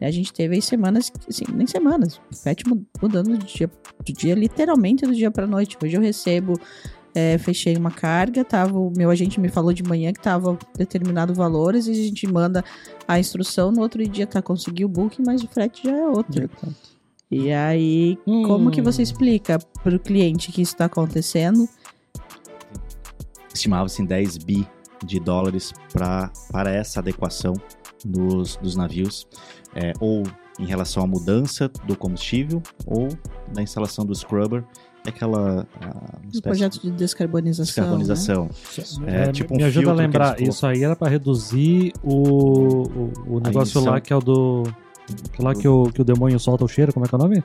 A gente teve aí semanas, assim, nem semanas, frete mu- mudando de dia, do dia, literalmente do dia pra noite. Hoje eu recebo, é, fechei uma carga, tava, o meu agente me falou de manhã que tava determinado valores e a gente manda a instrução, no outro dia tá, conseguiu o booking, mas o frete já é outro. E aí, como que você explica pro cliente que isso tá acontecendo? Estimava-se em 10 bi de dólares pra, para essa adequação dos, dos navios, é, ou em relação à mudança do combustível, ou na instalação do scrubber, que é aquela espécie projeto de descarbonização. descarbonização. É, É, tipo um me ajuda a lembrar, isso aí era pra reduzir o, o, o negócio lá que é o do. que lá que o, que o demônio solta o cheiro, como é que é o nome?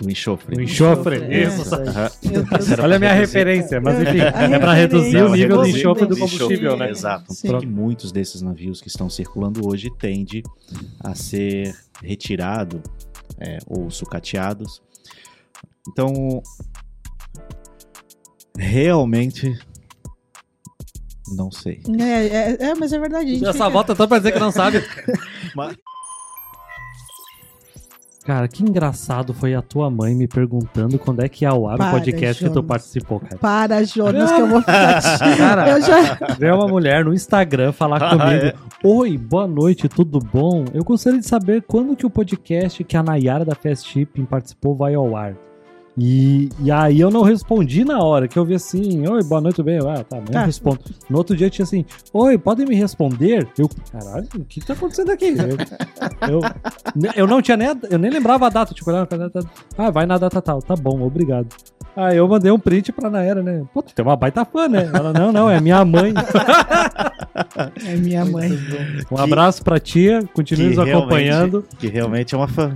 Do enxofre. O enxofre, É, isso. Era Olha a minha reduzir- referência, mas enfim, A é pra reduzir o nível de Reduzir enxofre o do combustível, né? Exato. Sim. Que muitos desses navios que estão circulando hoje tende a ser retirado é, ou sucateados. Então, realmente, não sei. É, é, é, mas é verdade. Essa fica- volta só pra dizer que não sabe. Mas- Cara, que engraçado foi a tua mãe me perguntando quando é que ia ao ar o Para, podcast que tu Jonas. participou, cara. Para, Jonas, que eu vou ficar. Cara, eu já. Veio uma mulher no Instagram falar Ah, comigo. é? Oi, boa noite, tudo bom? Eu gostaria de saber quando que o podcast que a Nayara da Fast Shipping participou vai ao ar. E, e aí eu não respondi na hora, que eu vi assim, oi, boa noite, tudo bem? Ah, tá, Tá. eu respondo. No outro dia tinha assim, oi, podem me responder? Eu, caralho, o que que tá acontecendo aqui? Eu, eu, eu não tinha nem, a- eu nem lembrava a data, tipo, data, ah, vai na data tal, tá bom, obrigado. Aí eu mandei um print pra Nayara, né? Pô, tu tem uma baita fã, né? Ela, não, não, é minha mãe. É minha mãe. Um abraço pra tia, continue nos Que acompanhando. Que realmente é uma fã.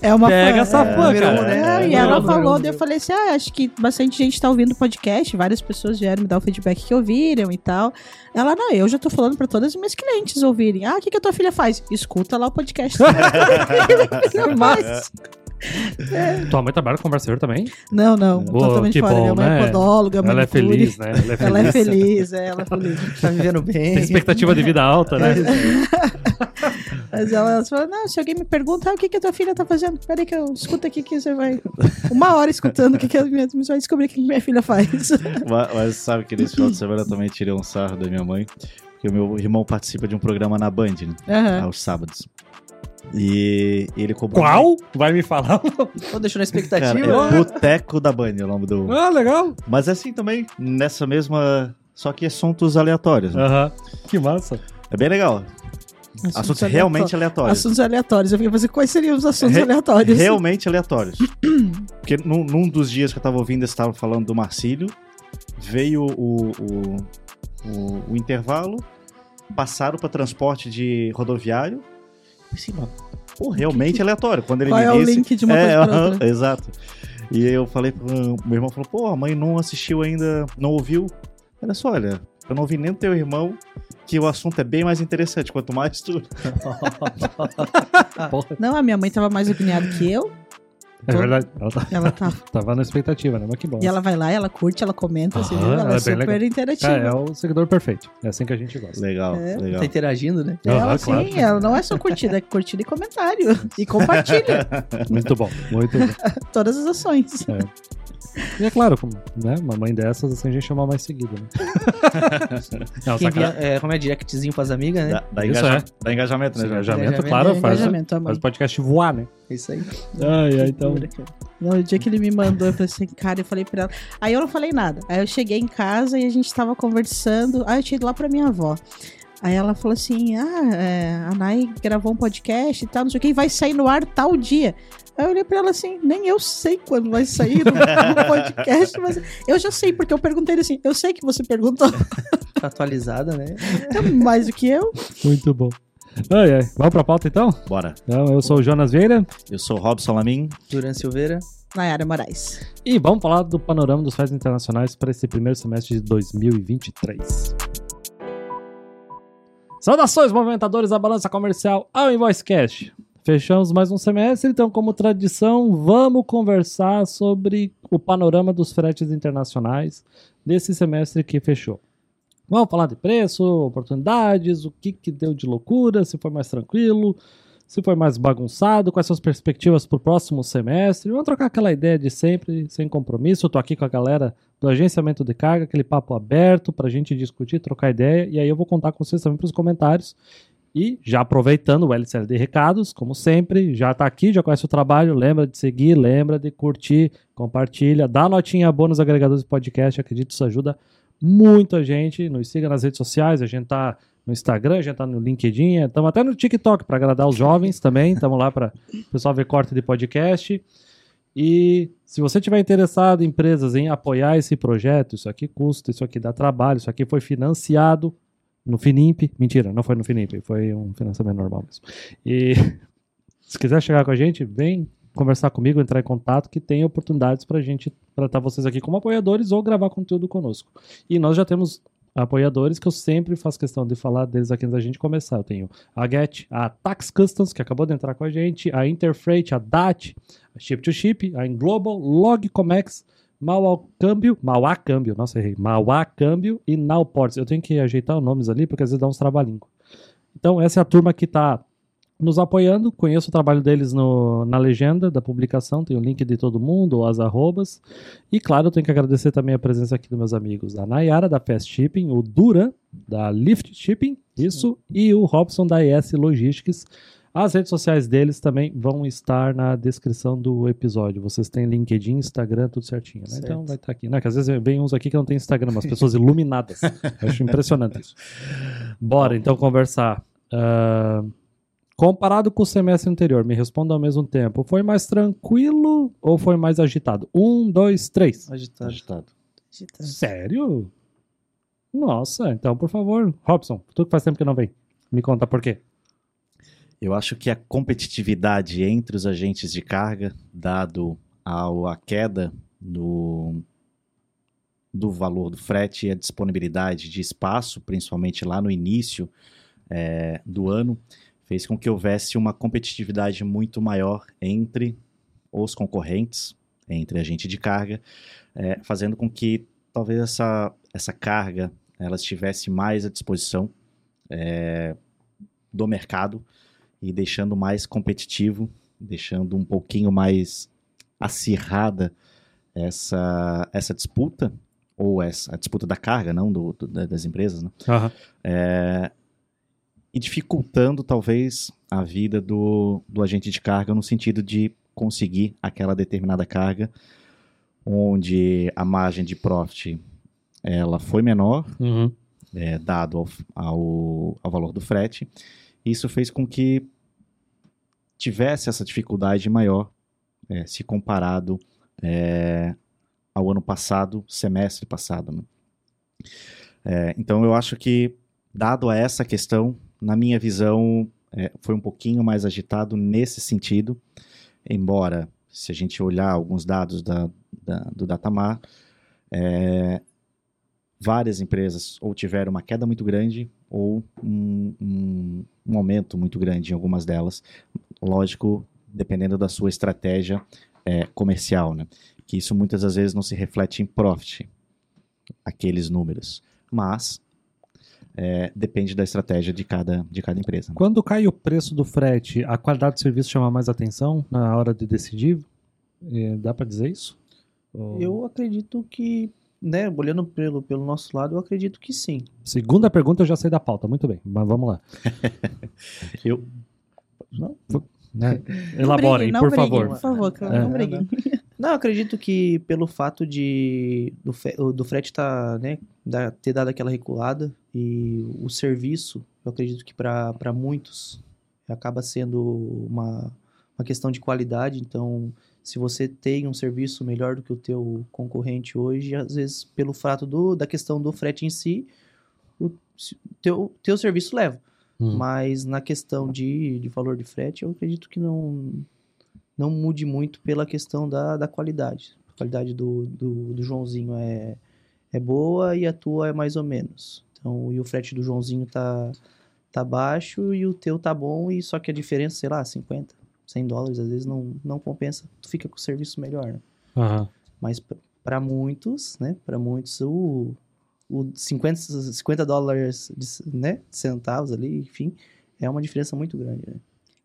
É uma Pega fã. essa é, fã, cara. né? É, e ela número falou, daí eu falei assim: ah, acho que bastante gente tá ouvindo o podcast, várias pessoas vieram me dar o feedback que ouviram e tal. Ela, não, eu já tô falando pra todas as minhas clientes ouvirem. Ah, o que, que a tua filha faz? Escuta lá o podcast. Mas, Tua mãe trabalha com conversador também? não, não, totalmente fora. bom, Minha mãe né? é podóloga, Ela é manicure. feliz, né? Ela é feliz. Ela é feliz, é, ela é feliz. Tá vivendo bem. Tem expectativa de vida alta, né? Mas ela, ela falou, não, se alguém me pergunta, ah, o que, que a tua filha tá fazendo? Peraí que eu escuto aqui que você vai... Uma hora escutando o que, que a minha... Você vai descobrir o que minha filha faz. Mas, mas sabe que nesse final de semana eu também tirei um sarro da minha mãe. Porque o meu irmão participa de um programa na Band, né? Aham. Aos sábados. E ele cobrou. Qual? Vai me falar? Tô deixando a Cara, expectativa. é Boteco da é o nome do. Ah, legal. Mas é assim também, nessa mesma. Só que assuntos aleatórios. né? Aham. Que massa. É bem legal. Assuntos, realmente aleatórios. Assuntos aleatórios. Eu ia fazer quais seriam os assuntos Re- aleatórios? Realmente aleatórios. Porque num, num dos dias que eu tava ouvindo, eles estavam falando do Marcílio, veio o, o, o, o intervalo, passaram para transporte de rodoviário. Assim, mas, pô, realmente aleatório. Quando ele Qual me é o disse, link de uma é, coisa pra aham, outra? Exato. E eu falei pro meu irmão, falou, pô, a mãe não assistiu ainda, não ouviu. Olha só, olha, eu não ouvi nem do teu irmão, que o assunto é bem mais interessante, quanto mais tu. Não, a minha mãe tava mais opinada que eu. É verdade. Ela tá- Ela tá. tava na expectativa, né? Mas que bom. E ela vai lá, ela curte, ela comenta, assim, Aham, ela, ela é é super legal. interativa. É, é o seguidor perfeito. É assim que a gente gosta. Legal, É. legal. Tá interagindo, né? Ela, Aham, sim, claro. ela não é só curtida, é curtida e comentário. E compartilha Muito bom, muito bom. todas as ações. E é claro, né? Uma mãe dessas, assim, a gente chama mais seguido, né? Não, Quem envia, é, como é directzinho pras amigas, né? Dá, dá, Isso engaja- é. dá engajamento, né, Jorge? Engajamento, Engajamento claro, é faz, Engajamento, mãe. faz o podcast voar, né? Isso aí. Ai, ai, então. Não, o dia que ele me mandou, eu falei assim, cara, eu falei pra ela. Aí eu não falei nada. Aí eu cheguei em casa e a gente tava conversando. Aí eu tinha ido lá pra minha avó. Aí ela falou assim: Ah, é, a Nai gravou um podcast e tal, não sei o que, e vai sair no ar tal dia. Aí eu olhei pra ela assim, nem eu sei quando vai sair no, no podcast, mas eu já sei, porque eu perguntei assim, eu sei que você perguntou Tá atualizada, né? mais do que eu. Muito bom. Ai, ai. Vamos pra pauta então? Bora. Então, eu sou o Jonas Vieira Eu sou o Robson Lamin. Duran Silveira. Nayara Moraes. e vamos falar do panorama dos festas internacionais para esse primeiro semestre de 2023. Saudações, movimentadores da balança comercial ao Invoice Cash. Fechamos mais um semestre, então, como tradição, vamos conversar sobre o panorama dos fretes internacionais desse semestre que fechou. Vamos falar de preço, oportunidades, o que, que deu de loucura, se foi mais tranquilo, se foi mais bagunçado, quais são as perspectivas para o próximo semestre. Vamos trocar aquela ideia de sempre, sem compromisso. Tô aqui com a galera do agenciamento de carga, aquele papo aberto para a gente discutir, trocar ideia. E aí eu vou contar com vocês também para os comentários. E já aproveitando o LCL de recados, como sempre, já está aqui, já conhece o trabalho, lembra de seguir, lembra de curtir, compartilha, dá notinha boa nos agregadores de podcast, acredito que isso ajuda muito a gente. Nos siga nas redes sociais, a gente tá no Instagram, a gente tá no LinkedIn, estamos até no TikTok para agradar os jovens também, estamos lá para o pessoal ver corte de podcast. E se você tiver interessado, empresas, em apoiar esse projeto, isso aqui custa, isso aqui dá trabalho, isso aqui foi financiado no Finimp. Mentira, não foi no Finimp, foi um financiamento normal mesmo. E se quiser chegar com a gente, vem conversar comigo, entrar em contato, que tem oportunidades para a gente tratar vocês aqui como apoiadores ou gravar conteúdo conosco. E nós já temos apoiadores que eu sempre faço questão de falar deles aqui antes da gente começar. Eu tenho a Get, a Tax Customs, que acabou de entrar com a gente, a Interfreight, a DAT, a Ship to Ship, a Inglobal, Logcomex, Mauá Câmbio, Mauá Câmbio, nossa, errei, Mauá Câmbio e Nowports. Eu tenho que ajeitar os nomes ali, porque às vezes dá uns trabalhinhos. Então, essa é a turma que está nos apoiando. Conheço o trabalho deles no, na legenda da publicação, tem o link de todo mundo, as arrobas. E claro, eu tenho que agradecer também a presença aqui dos meus amigos, a Nayara da Fast Shipping, o Duran da Lift Shipping, isso, e o Robson da ES Logistics. As redes sociais deles também vão estar na descrição do episódio. Vocês têm LinkedIn, Instagram, tudo certinho, né? Certo. Então vai estar aqui. Né? Que às vezes vem uns aqui que não tem Instagram, mas pessoas iluminadas. Eu acho impressionante isso. Bora então conversar. Ah, comparado com o semestre anterior, me responda ao mesmo tempo. Foi mais tranquilo ou foi mais agitado? Um, dois, três. Agitado. Agitado. Sério? Nossa, então por favor, Robson, tu que faz tempo que não vem, me conta por quê. Eu acho que a competitividade entre os agentes de carga, dado ao, a queda do, do valor do frete e a disponibilidade de espaço, principalmente lá no início eh, do ano, fez com que houvesse uma competitividade muito maior entre os concorrentes, entre agente de carga, eh, fazendo com que talvez essa, essa carga ela estivesse mais à disposição eh, do mercado e deixando mais competitivo, deixando um pouquinho mais acirrada essa, essa disputa, ou essa a disputa da carga, não do, do- da- das empresas, né? É, e dificultando talvez a vida do, do agente de carga no sentido de conseguir aquela determinada carga onde a margem de profit ela foi menor, Uhum. é, dado ao, ao, ao valor do frete. Isso fez com que tivesse essa dificuldade maior é, se comparado é, ao ano passado, semestre passado. né? É, então eu acho que, dado a essa questão, na minha visão, é, foi um pouquinho mais agitado nesse sentido, embora, se a gente olhar alguns dados da, da- do Datamar, é, várias empresas ou tiveram uma queda muito grande ou um, um- um aumento muito grande em algumas delas. Lógico, dependendo da sua estratégia é, comercial, né? Que isso muitas das vezes não se reflete em profit, aqueles números. Mas é, depende da estratégia de cada, de cada empresa. né? Quando cai o preço do frete, a qualidade do serviço chama mais atenção na hora de decidir? Eh, Dá pra dizer isso? Ou- Eu acredito que, né, olhando pelo, pelo nosso lado, eu acredito que sim. Segunda pergunta eu já sei da pauta, muito bem, mas vamos lá. Eu, Né? Não Elaborem, briguem, não por briguem, favor. Por favor, É. não briguem. Não, eu acredito que pelo fato de do, fe- do frete tá, né, da- ter dado aquela recuada e o serviço, eu acredito que para muitos acaba sendo uma, uma questão de qualidade. Então, se você tem um serviço melhor do que o teu concorrente hoje, às vezes pelo fato do, da questão do frete em si, o teu, teu serviço leva. Hum. Mas na questão de, de valor de frete, eu acredito que não, não mude muito pela questão da, da qualidade. A qualidade do, do, do Joãozinho é, é boa e a tua é mais ou menos. Então, e o frete do Joãozinho tá, tá baixo e o teu tá bom, e só que a diferença, sei lá, 50, 100 dólares, às vezes não, não compensa. Tu fica com o serviço melhor, né? Aham. Mas para muitos, né? Para muitos, o, o 50, 50 dólares de, né? centavos ali, enfim, é uma diferença muito grande, né?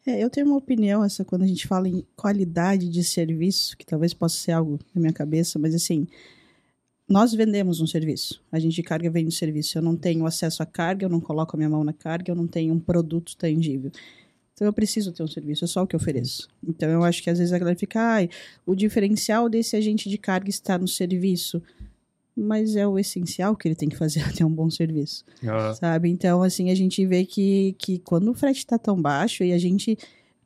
É, eu tenho uma opinião, essa quando a gente fala em qualidade de serviço, que talvez possa ser algo na minha cabeça, mas assim, nós vendemos um serviço. A gente de carga vende um serviço. Eu não tenho acesso à carga, eu não coloco a minha mão na carga, eu não tenho um produto tangível. Então eu preciso ter um serviço, é só o que eu ofereço. Então eu acho que às vezes a galera fica, ai, o diferencial desse agente de carga está no serviço. Mas é o essencial que ele tem que fazer até um bom serviço sabe? Então, assim, a gente vê que, que quando o frete está tão baixo e a gente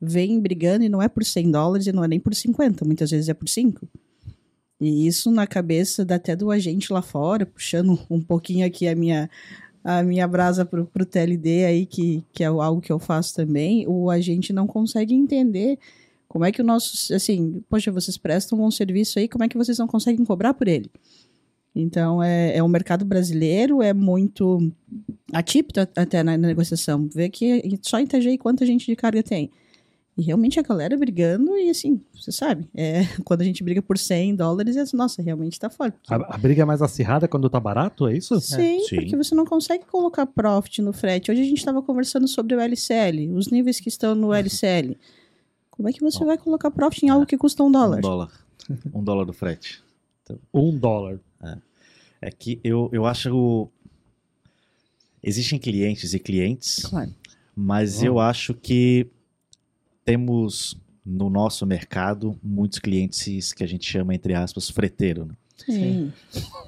vem brigando e não é por 100 dólares e não é nem por 50, muitas vezes é por 5. E isso na cabeça até do agente lá fora, puxando um pouquinho aqui a minha a minha brasa pro, pro TLD aí, que, que é algo que eu faço também, o agente não consegue entender como é que o nosso, assim, poxa, vocês prestam um bom serviço aí, como é que vocês não conseguem cobrar por ele? Então, é, é o mercado brasileiro, é muito atípico até na, na negociação. Vê que só em TGI quanta gente de carga tem. E realmente a galera brigando, e assim, você sabe, é, quando a gente briga por 100 dólares, é, nossa, realmente tá forte. A, a briga é mais acirrada quando tá barato, é isso? Sim, Sim. porque você não consegue colocar profit no frete. Hoje a gente estava conversando sobre o LCL, os níveis que estão no LCL. Como é que você vai colocar profit em algo que custa um dólar? Um dólar. Um dólar do frete. Um dólar. É que eu, eu acho. o- Existem clientes e clientes, Claro. mas Hum. eu acho que temos no nosso mercado muitos clientes que a gente chama, entre aspas, freteiro. né? Sim.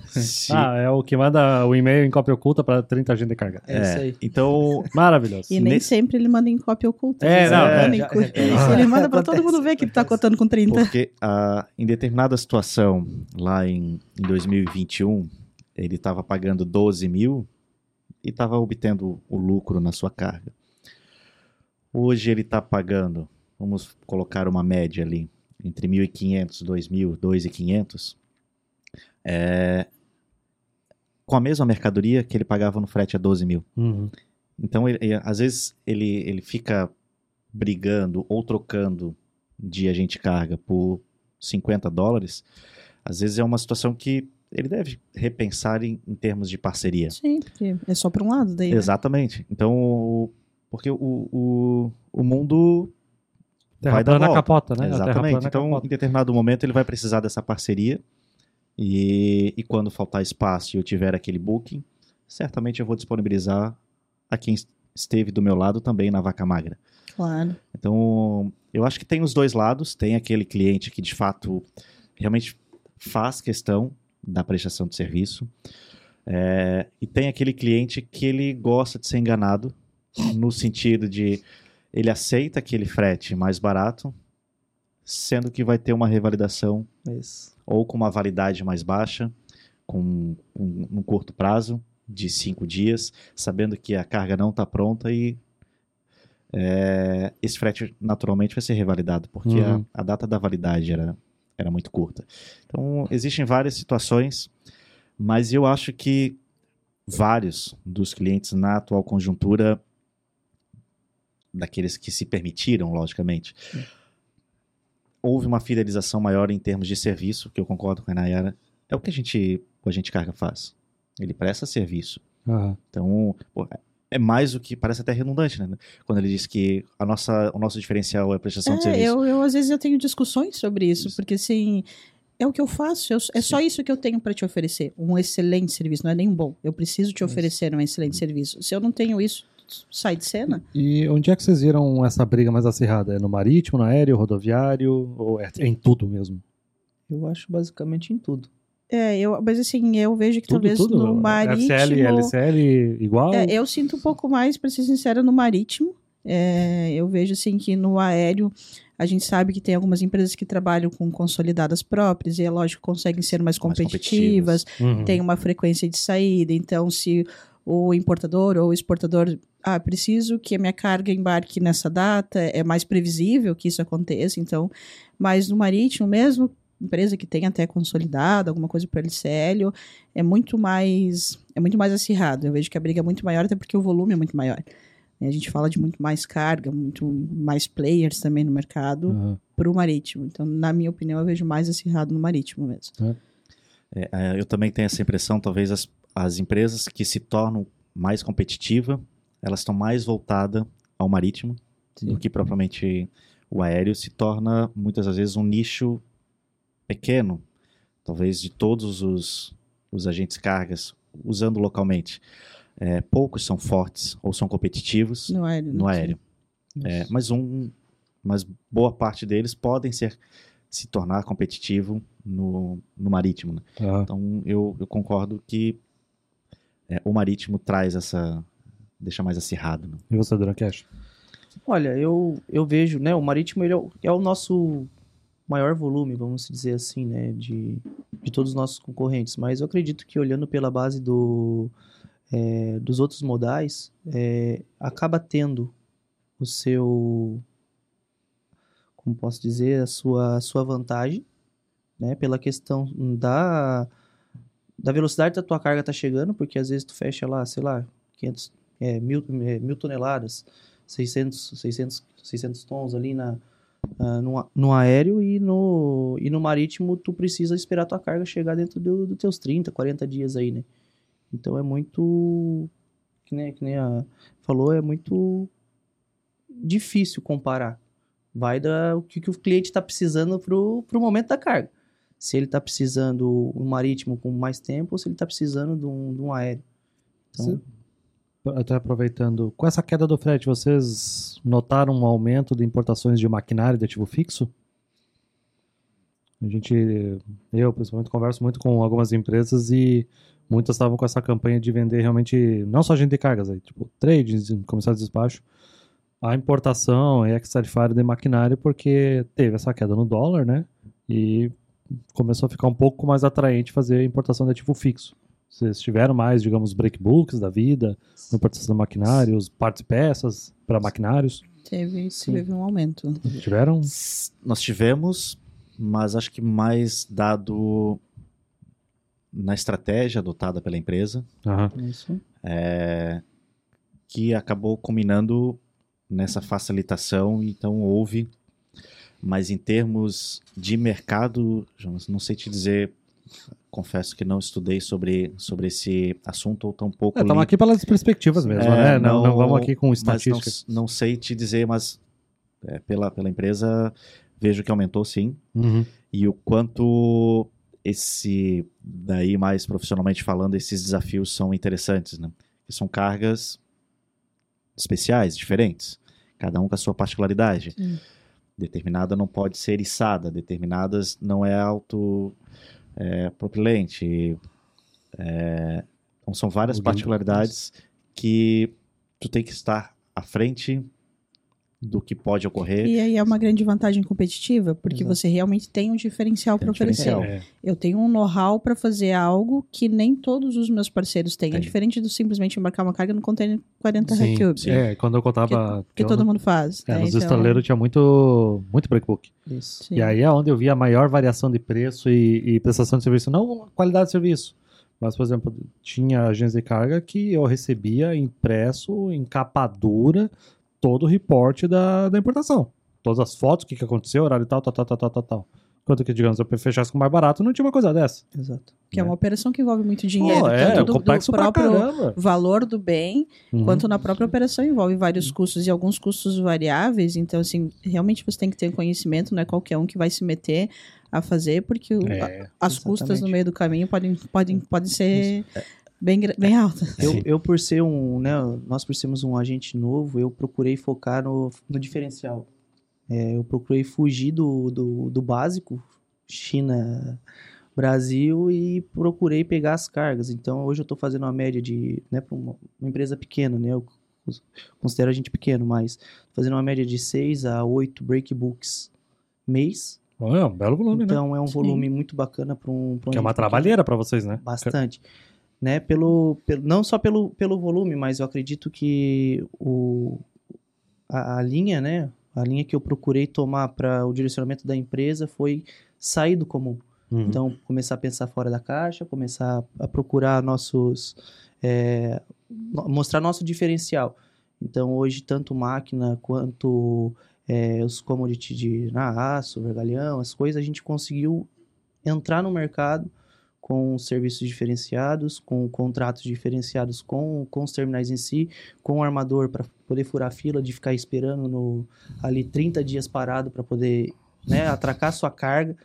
Se- Ah, é o que manda o e-mail em cópia oculta pra 30 agentes de carga. É, isso aí. Então, Maravilhoso. E nem Nesse- sempre ele manda em cópia oculta. É, não, ele é, manda já- cu- é isso. Ele manda pra todo mundo ver que ele tá acontece. cotando com 30. porque ah, em determinada situação, lá em, em 2021, ele estava pagando 12 mil e estava obtendo o lucro na sua carga. Hoje ele está pagando, vamos colocar uma média ali, entre 1.500, 2.000, 2.500, é, com a mesma mercadoria que ele pagava no frete a 12 mil. Uhum. Então, ele- ele- às vezes, ele, ele fica brigando ou trocando de agente carga por 50 dólares. Às vezes é uma situação que ele deve repensar em, em termos de parceria. Sim, porque é só pra um lado daí. né? Exatamente. Então, o- porque o, o, o mundo Terra vai dar volta. capota, né? Exatamente. Então, capota. em determinado momento, ele vai precisar dessa parceria. E, e quando faltar espaço e eu tiver aquele booking, certamente eu vou disponibilizar a quem es- esteve do meu lado também na vaca magra. Claro. Então, eu acho que tem os dois lados. Tem aquele cliente que de fato realmente faz questão da prestação de serviço. É, e tem aquele cliente que ele gosta de ser enganado, no sentido de ele aceita aquele frete mais barato, sendo que vai ter uma revalidação Isso. Ou com uma validade mais baixa, com um, um curto prazo de cinco dias, sabendo que a carga não está pronta e é, esse frete naturalmente vai ser revalidado, porque a- Uhum. a, data da validade era, era muito curta. Então, existem várias situações, mas eu acho que vários dos clientes na atual conjuntura, daqueles que se permitiram, logicamente, houve uma fidelização maior em termos de serviço, que eu concordo com a Nayara, é o que a gente, o agente carga faz. Ele presta serviço. Aham. Então, pô, é mais o que parece até redundante, né? Quando ele diz que a nossa, o nosso diferencial é a prestação de É, serviço. eu, eu às vezes eu tenho discussões sobre isso, Isso. porque assim, é o que eu faço, eu- é só isso que eu tenho para te oferecer, um excelente serviço, não é nem um bom. Eu preciso te oferecer um excelente serviço. Se eu não tenho isso, sai de cena. E onde é que vocês viram essa briga mais acirrada? É no marítimo, no aéreo, rodoviário? Ou é em tudo mesmo? Eu acho basicamente em tudo. É, eu, mas assim, eu vejo que Tudo, talvez tudo? no marítimo. FCL, LCL igual? É, eu sinto um pouco mais, pra ser sincera, no marítimo. É, eu vejo assim que no aéreo a gente sabe que tem algumas empresas que trabalham com consolidadas próprias e é lógico conseguem ser mais Mais competitivas, Uhum. tem uma frequência de saída. Então, se o importador ou o exportador, ah, preciso que a minha carga embarque nessa data, é mais previsível que isso aconteça. Então, mas no marítimo mesmo, empresa que tem até consolidada, alguma coisa para LCL, é muito mais é muito mais acirrado. Eu vejo que a briga é muito maior, até porque o volume é muito maior. A gente fala de muito mais carga, muito mais players também no mercado Aham. para o marítimo. Então, na minha opinião, eu vejo mais acirrado no marítimo mesmo. É, é, eu também tenho essa impressão, talvez as, as empresas que se tornam mais competitivas, elas estão mais voltadas ao marítimo do que propriamente o aéreo, se torna muitas das vezes um nicho pequeno, talvez de todos os, os agentes cargas, usando localmente. É, poucos são fortes ou são competitivos No aéreo. no né? aéreo. É, mas um, mas boa parte deles podem ser se tornar competitivo no, no marítimo. né? Ah, Então eu, eu concordo que é, o marítimo traz essa deixa mais acirrado. né? E você, Durancash? Olha, eu, eu vejo, né, o marítimo ele é, o, é o nosso maior volume, vamos dizer assim, né, de, de todos os nossos concorrentes. Mas eu acredito que olhando pela base do, é, dos outros modais, é, acaba tendo o seu, como posso dizer, a sua, a sua vantagem, né, pela questão da, da velocidade da tua carga tá chegando, porque às vezes tu fecha lá, sei lá, 500, é, mil, é, mil toneladas, 600, 600, 600 tons ali na, ah, no, no aéreo e no, e no marítimo tu precisa esperar tua carga chegar dentro do- dos teus 30, 40 dias aí, né? Então é muito, que nem, que nem a falou, é muito difícil comparar. Vai da o que, que o cliente está precisando pro, pro momento da carga. Se ele está precisando um marítimo com mais tempo ou se ele está precisando de um, de um aéreo. Então. Até aproveitando, com essa queda do frete, vocês notaram um aumento de importações de maquinário de ativo fixo? A gente, eu principalmente converso muito com algumas empresas e muitas estavam com essa campanha de vender realmente, não só agente de cargas, aí, tipo trades, comissário de despacho, a importação e ex-tarifário de maquinário porque teve essa queda no dólar, né? E começou a ficar um pouco mais atraente fazer a importação de ativo fixo. Vocês tiveram mais, digamos, breakbooks da vida, importação de maquinários, partes e peças para maquinários? Teve, Sim. teve um aumento. Tiveram? Nós tivemos, mas acho que mais dado na estratégia adotada pela empresa, isso. é, que acabou culminando nessa facilitação, então houve, mas em termos de mercado, Jonas, não sei te dizer, confesso que não estudei sobre, sobre esse assunto ou tampouco Estamos li, aqui pelas perspectivas mesmo, É, né? Não, não- não vamos aqui com mas estatísticas. não, não sei te dizer, mas é, pela, pela empresa vejo que aumentou sim, Uhum. e o quanto esse, daí mais profissionalmente falando, esses desafios são interessantes, né? Que são cargas especiais, diferentes, cada um com a sua particularidade. Sim. Determinada não pode ser içada, determinadas não é auto é, propilente. É, então são várias particularidades que tu tem que estar à frente do que pode ocorrer. E aí é uma grande vantagem competitiva, porque Exato. você realmente tem um diferencial para um oferecer. É. Eu tenho um know-how para fazer algo que nem todos os meus parceiros têm. É Tem. diferente do simplesmente embarcar uma carga no container 40 Sim, cubes, é, quando eu contava que eu- todo mundo faz. é, né? nos Então, estaleiros tinha muito, muito breakbook. Isso. sim. E aí é onde eu vi a maior variação de preço e, e prestação de serviço. Não qualidade de serviço, mas, por exemplo, tinha agência de carga que eu recebia impresso em capa dura todo o reporte da, da importação. Todas as fotos, o que, que aconteceu, horário tal, tal, tal, tal, tal, tal, tal. Enquanto que, digamos, eu fechasse com mais barato, não tinha uma coisa dessa. Exato. Que é né? uma operação que envolve muito dinheiro. Pô, é, tanto do, do próprio valor do bem, Uhum. quanto na própria operação envolve vários custos e alguns custos variáveis. Então, assim, realmente você tem que ter conhecimento, não é qualquer um que vai se meter a fazer, porque o- É. as custas no exatamente. meio do caminho podem, podem, podem ser bem, bem altas. Eu, Sim. eu, por ser um, né, nós por sermos um agente novo, eu procurei focar no, no diferencial. É, eu procurei fugir do, do, do básico, China, Brasil, e procurei pegar as cargas. Então, hoje eu estou fazendo uma média de, né, para uma, uma empresa pequena, né, eu considero a gente pequeno, mas fazendo uma média de 6 a 8 breakbooks mês. Olha, É um belo volume, né? Então, é um Sim. volume muito bacana para um, pra um Que é uma trabalheira pra vocês, né? Bastante. Né, pelo, pelo, não só pelo, pelo volume, mas eu acredito que o, a, a linha, né? A linha que eu procurei tomar para o direcionamento da empresa foi sair do comum. Uhum. Então, começar a pensar fora da caixa, começar a procurar nossos. é, mostrar nosso diferencial. Então, hoje, tanto máquina quanto é, os commodities de na aço, vergalhão, as coisas, a gente conseguiu entrar no mercado com serviços diferenciados, com contratos diferenciados com, com os terminais em si, com o armador para poder furar a fila, de ficar esperando no, ali 30 dias parado para poder né, atracar sua carga.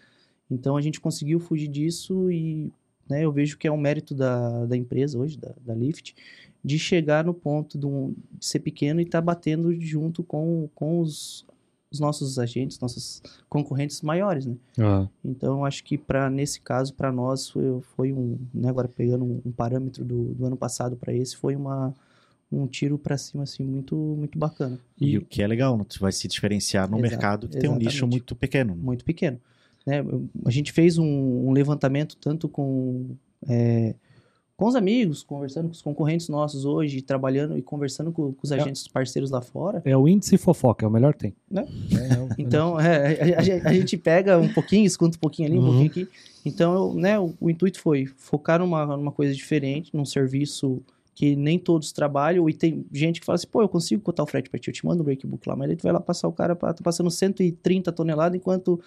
Então a gente conseguiu fugir disso e né, eu vejo que é um mérito da, da empresa hoje, da, da Lyft, de chegar no ponto de, um, de ser pequeno e estar tá batendo junto com, com os, os nossos agentes, nossos concorrentes maiores, né? Ah. Então, acho que para nesse caso, para nós, foi, foi um, né, agora pegando um, um parâmetro do, do ano passado para esse, foi uma, um tiro para cima, assim, muito, muito bacana. E, o que é legal, né? você vai se diferenciar no Exato, mercado que tem um nicho exatamente. muito pequeno. né? Muito pequeno. Né? A gente fez um, um levantamento tanto com, é, com os amigos, conversando com os concorrentes nossos hoje, trabalhando e conversando com, com os É. agentes parceiros lá fora. É o índice fofoca, é o melhor que tem. Né? É, é o- Então, é, a, a gente- a gente pega um pouquinho, escuta um pouquinho ali, um Uhum. pouquinho aqui. Então, eu, né, o, o intuito foi focar numa, numa coisa diferente, num serviço que nem todos trabalham. E tem gente que fala assim, pô, eu consigo cotar o frete pra ti, eu te mando o breakbook lá. Mas aí tu vai lá passar o cara, pra, tá passando 130 toneladas, enquanto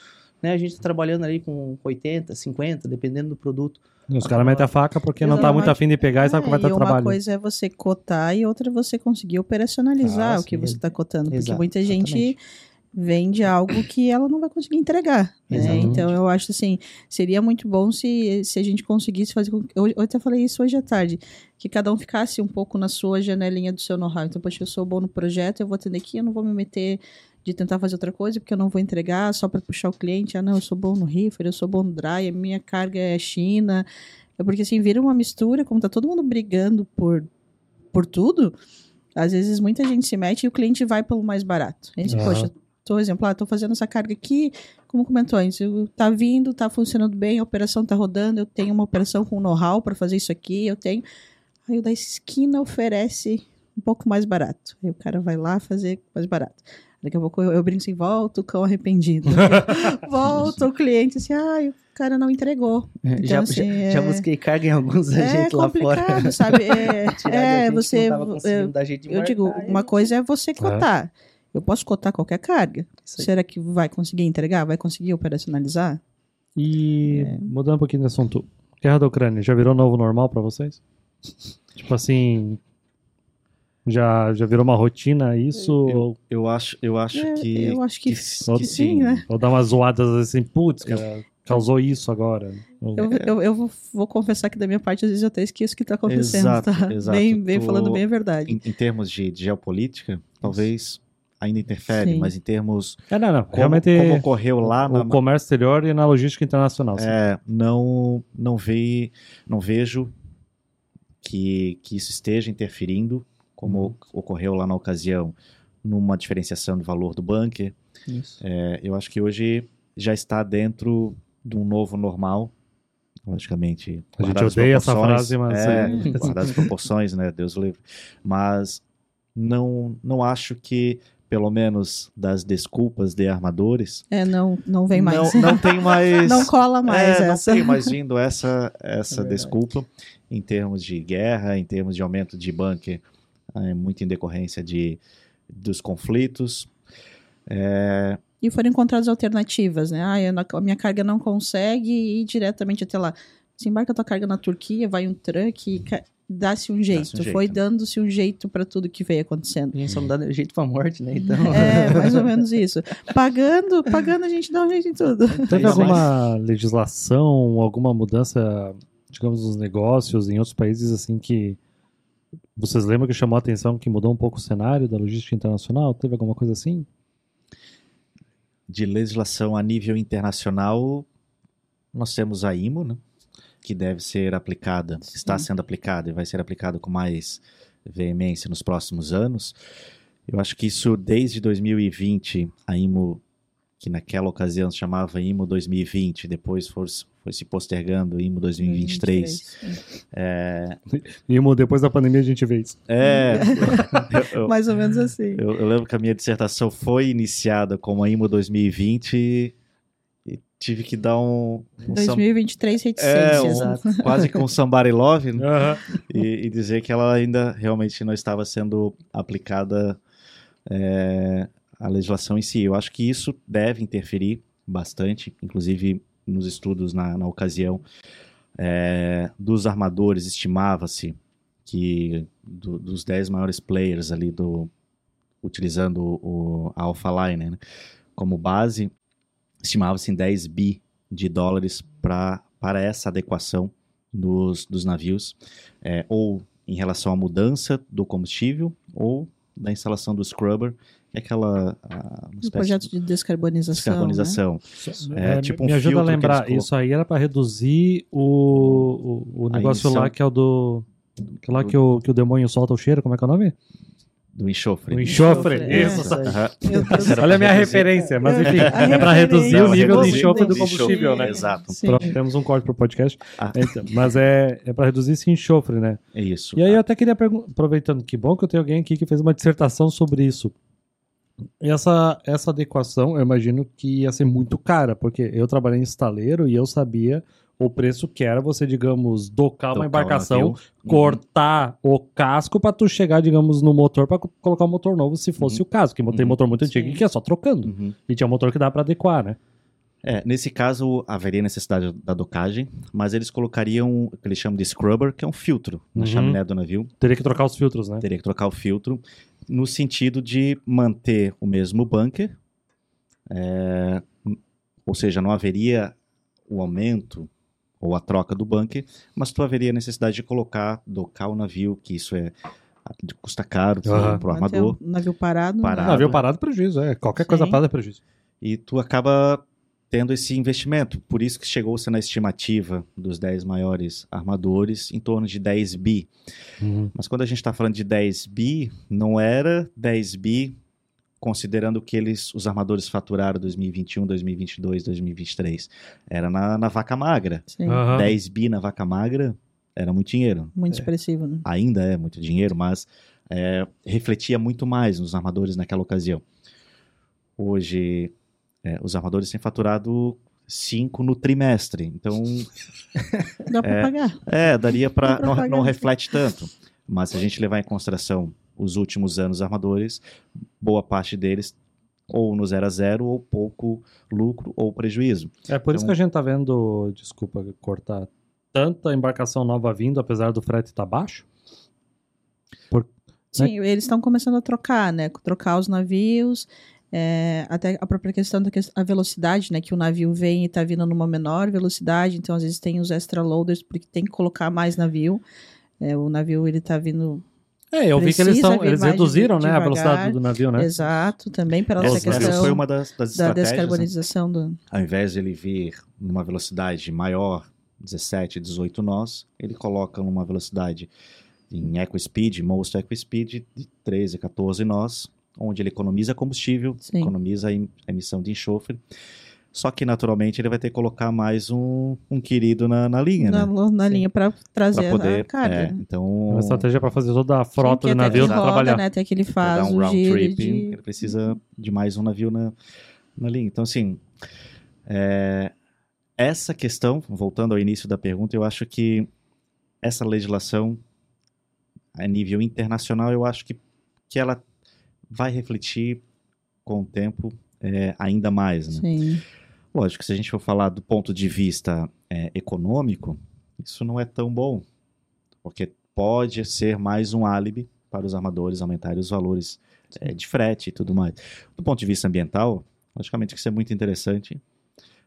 né, a gente tá trabalhando ali com 80, 50, dependendo do produto. Os caras metem a faca porque não tá Exatamente. muito afim de pegar e sabe que vai É, estar e uma trabalho. coisa é você cotar e outra é você conseguir operacionalizar Ah, o que sim. você está cotando. Porque Exato, muita gente exatamente. Vende algo que ela não vai conseguir entregar. né? Então eu acho assim, seria muito bom se, se a gente conseguisse fazer. com- Eu, eu até falei isso hoje à tarde, que cada um ficasse um pouco na sua janelinha do seu know-how. Então, poxa, eu sou bom no projeto, eu vou atender aqui, eu não vou me meter de tentar fazer outra coisa, porque eu não vou entregar só para puxar o cliente. Ah, não, eu sou bom no reefer, eu sou bom no dry, a minha carga é China. É porque assim, vira uma mistura, como tá todo mundo brigando por, por tudo, às vezes muita gente se mete e o cliente vai pelo mais barato. Aí, você, Aham. poxa, tô exemplo, ah, tô fazendo essa carga aqui, como comentou antes, eu- tá vindo, tá funcionando bem, a operação tá rodando, eu tenho uma operação com know-how para fazer isso aqui, eu tenho. Aí o da esquina oferece um pouco mais barato. Aí o cara vai lá fazer mais barato. Daqui a pouco eu, eu brinco assim, volta o cão arrependido. volta o cliente assim, ai, o cara não entregou. Então, já, assim, já, é- já busquei carga em alguns É agentes lá fora. sabe? É, é você. de Eu digo, uma coisa é você cotar. Eu posso cotar qualquer carga. Será que vai conseguir entregar? Vai conseguir operacionalizar? E mudando um pouquinho de assunto, Guerra da Ucrânia já virou novo normal pra vocês? Tipo assim, já, já virou uma rotina isso? ou, Eu acho, eu acho É, que, eu acho que, que sim, sim. né? ou dá umas zoadas assim, putz, cara, causou isso agora? Eu, eu, eu vou, vou confessar que da minha parte, às vezes eu até esqueço o que tá acontecendo, Exato, tá? exato. Bem, bem Tu- falando bem a verdade. Em, em termos de, de geopolítica, talvez ainda interfere, Sim. mas em termos É, não, não. como, Realmente como ocorreu lá no na, comércio exterior e na logística internacional. É, não, não, ve, não vejo que, que isso esteja interferindo, como ocorreu lá na ocasião, numa diferenciação do valor do bunker. Isso. É, eu acho que hoje já está dentro de um novo normal. Logicamente, A gente odeia essa frase, mas É, é. guardadas as proporções, né? Deus livre. Mas não, não acho que, pelo menos das desculpas de armadores, É, não, não vem mais. não, não tem mais. Não cola mais é, essa. Não tem mais vindo essa, essa verdade. desculpa em termos de guerra, em termos de aumento de bunker, é, muito em decorrência de, dos conflitos. É, E foram encontradas alternativas, né? Ah, eu a minha carga não consegue ir diretamente até lá. Você embarca a tua carga na Turquia, vai um truck, dá-se um jeito. jeito, Foi né? dando-se um jeito para tudo que veio acontecendo. A gente só não dá jeito pra morte, né? Então. É, mais ou menos isso. Pagando, pagando a gente dá um jeito em tudo. Teve Ainda alguma legislação, alguma mudança, digamos, nos negócios em outros países assim que vocês lembram que chamou a atenção que mudou um pouco o cenário da logística internacional? Teve alguma coisa assim? de legislação a nível internacional, nós temos a IMO, né, que deve ser aplicada, está Sim. sendo aplicada e vai ser aplicada com mais veemência nos próximos anos. Eu acho que isso desde 2020, a IMO, que naquela ocasião se chamava IMO 2020, depois foi, foi se postergando IMO 2023. É, E depois da pandemia a gente vê isso. é eu- eu- Mais ou menos assim. eu, eu lembro que a minha dissertação foi iniciada como a IMO 2020 e, e tive que dar um, um sam- 2023 é, reticências. um- quase com Somebody Love né? Aham. e, e dizer que ela ainda realmente não estava sendo aplicada é, a legislação em si. Eu acho que isso deve interferir bastante, inclusive nos estudos na, na ocasião é, dos armadores estimava-se que do- dos 10 maiores players ali do, utilizando o, a Alpha Line né, como base, estimava-se em 10 bi de dólares pra, para essa adequação dos, dos navios, é, ou em relação à mudança do combustível, ou da instalação do scrubber, que é aquela espécie projetos de de descarbonização. descarbonização. É, É, tipo um me ajuda a lembrar, isso aí era pra reduzir o, o, o negócio lá que é o do. Que lá que o, que o demônio solta o cheiro, como é que é o nome? Do enxofre. O enxofre. Enxofre, é. Isso. Era Olha a minha reduzir- referência, mas enfim, A é pra reduzir o nível de enxofre o do combustível, enxofre, né? Exato. Sim. Pronto, temos um código pro podcast. Ah. Então, mas é, é pra reduzir esse enxofre, né? É isso. E aí eu até queria perguntar, aproveitando que bom que eu tenho alguém aqui que fez uma dissertação sobre isso. Essa, essa adequação, eu imagino que ia ser muito cara, porque eu trabalhei em estaleiro e eu sabia o preço que era você, digamos, docar uma embarcação. Uhum. cortar o casco pra tu chegar, digamos, no motor co- colocar o motor novo, se fosse Uhum. o caso. Que tem Uhum. motor muito antigo Sim. que é só trocando. Uhum. E tinha motor que dá pra adequar, né? É, nesse caso, haveria necessidade da docagem, mas eles colocariam o que eles chamam de scrubber, que é um filtro na Uhum. chaminé do navio. Teria que trocar os filtros, né? Teria que trocar o filtro, no sentido de manter o mesmo bunker, é, ou seja, não haveria o aumento ou a troca do bunker, mas tu haveria necessidade de colocar, docar o navio, que isso é custa caro Aham. pro Manter armador. o navio parado. não Parado. Navio parado é prejuízo, é. Qualquer coisa Sim. parada é prejuízo. E tu acaba tendo esse investimento. Por isso que chegou-se na estimativa dos 10 maiores armadores em torno de 10 bi. Mas quando a gente está falando de 10 bi, não era 10 bi considerando o que eles, os armadores faturaram 2021, 2022, 2023. Era na, na vaca magra. Sim. Aham. 10 bi na vaca magra era muito dinheiro. Muito expressivo, né? Ainda é muito dinheiro, mas é, refletia muito mais nos armadores naquela ocasião. Hoje, é, os armadores têm faturado 5 no trimestre. Então, Dá pra pagar. é, daria para pra não, não isso. reflete tanto. Mas se a gente levar em consideração os últimos anos armadores, boa parte deles ou no zero a zero ou pouco lucro ou prejuízo. É por isso Então- que a gente tá vendo, desculpa cortar, tanta embarcação nova vindo, apesar do frete estar baixo. Sim, eles estão começando a trocar, né? Trocar os navios. é, até a própria questão da ques- a velocidade, né? Que o navio vem e tá vindo numa menor velocidade, então às vezes tem os extra loaders, porque tem que colocar mais navio. É, o navio ele tá vindo É, eu vi que eles, tão, eles reduziram né, a devagar. velocidade do navio, né? exato também pela Essa essa foi questão uma das, das da né? descarbonização do. Ao invés de ele vir numa velocidade maior, 17, 18 nós, ele coloca numa velocidade em eco speed, most eco speed, de 13, 14 nós, onde ele economiza combustível, Sim. economiza a a emissão de enxofre. Só que, naturalmente, ele vai ter que colocar mais um, um querido na, na linha, Na, né? na linha para trazer Pra poder. a carga. é, né? então, Uma estratégia para fazer toda a frota Sim, do navio roda, trabalhar. Né, até que ele faz um o round giro trip, de... ele precisa de mais um navio na, na linha. Então, assim, é, essa questão, voltando ao início da pergunta, eu acho que essa legislação, a nível internacional, eu acho que, que ela vai refletir com o tempo é, ainda mais, né? Sim. Lógico, se a gente for falar do ponto de vista é, econômico, isso não é tão bom, porque pode ser mais um álibi para os armadores aumentarem os valores é, de frete e tudo mais. Do ponto de vista ambiental, logicamente que isso é muito interessante.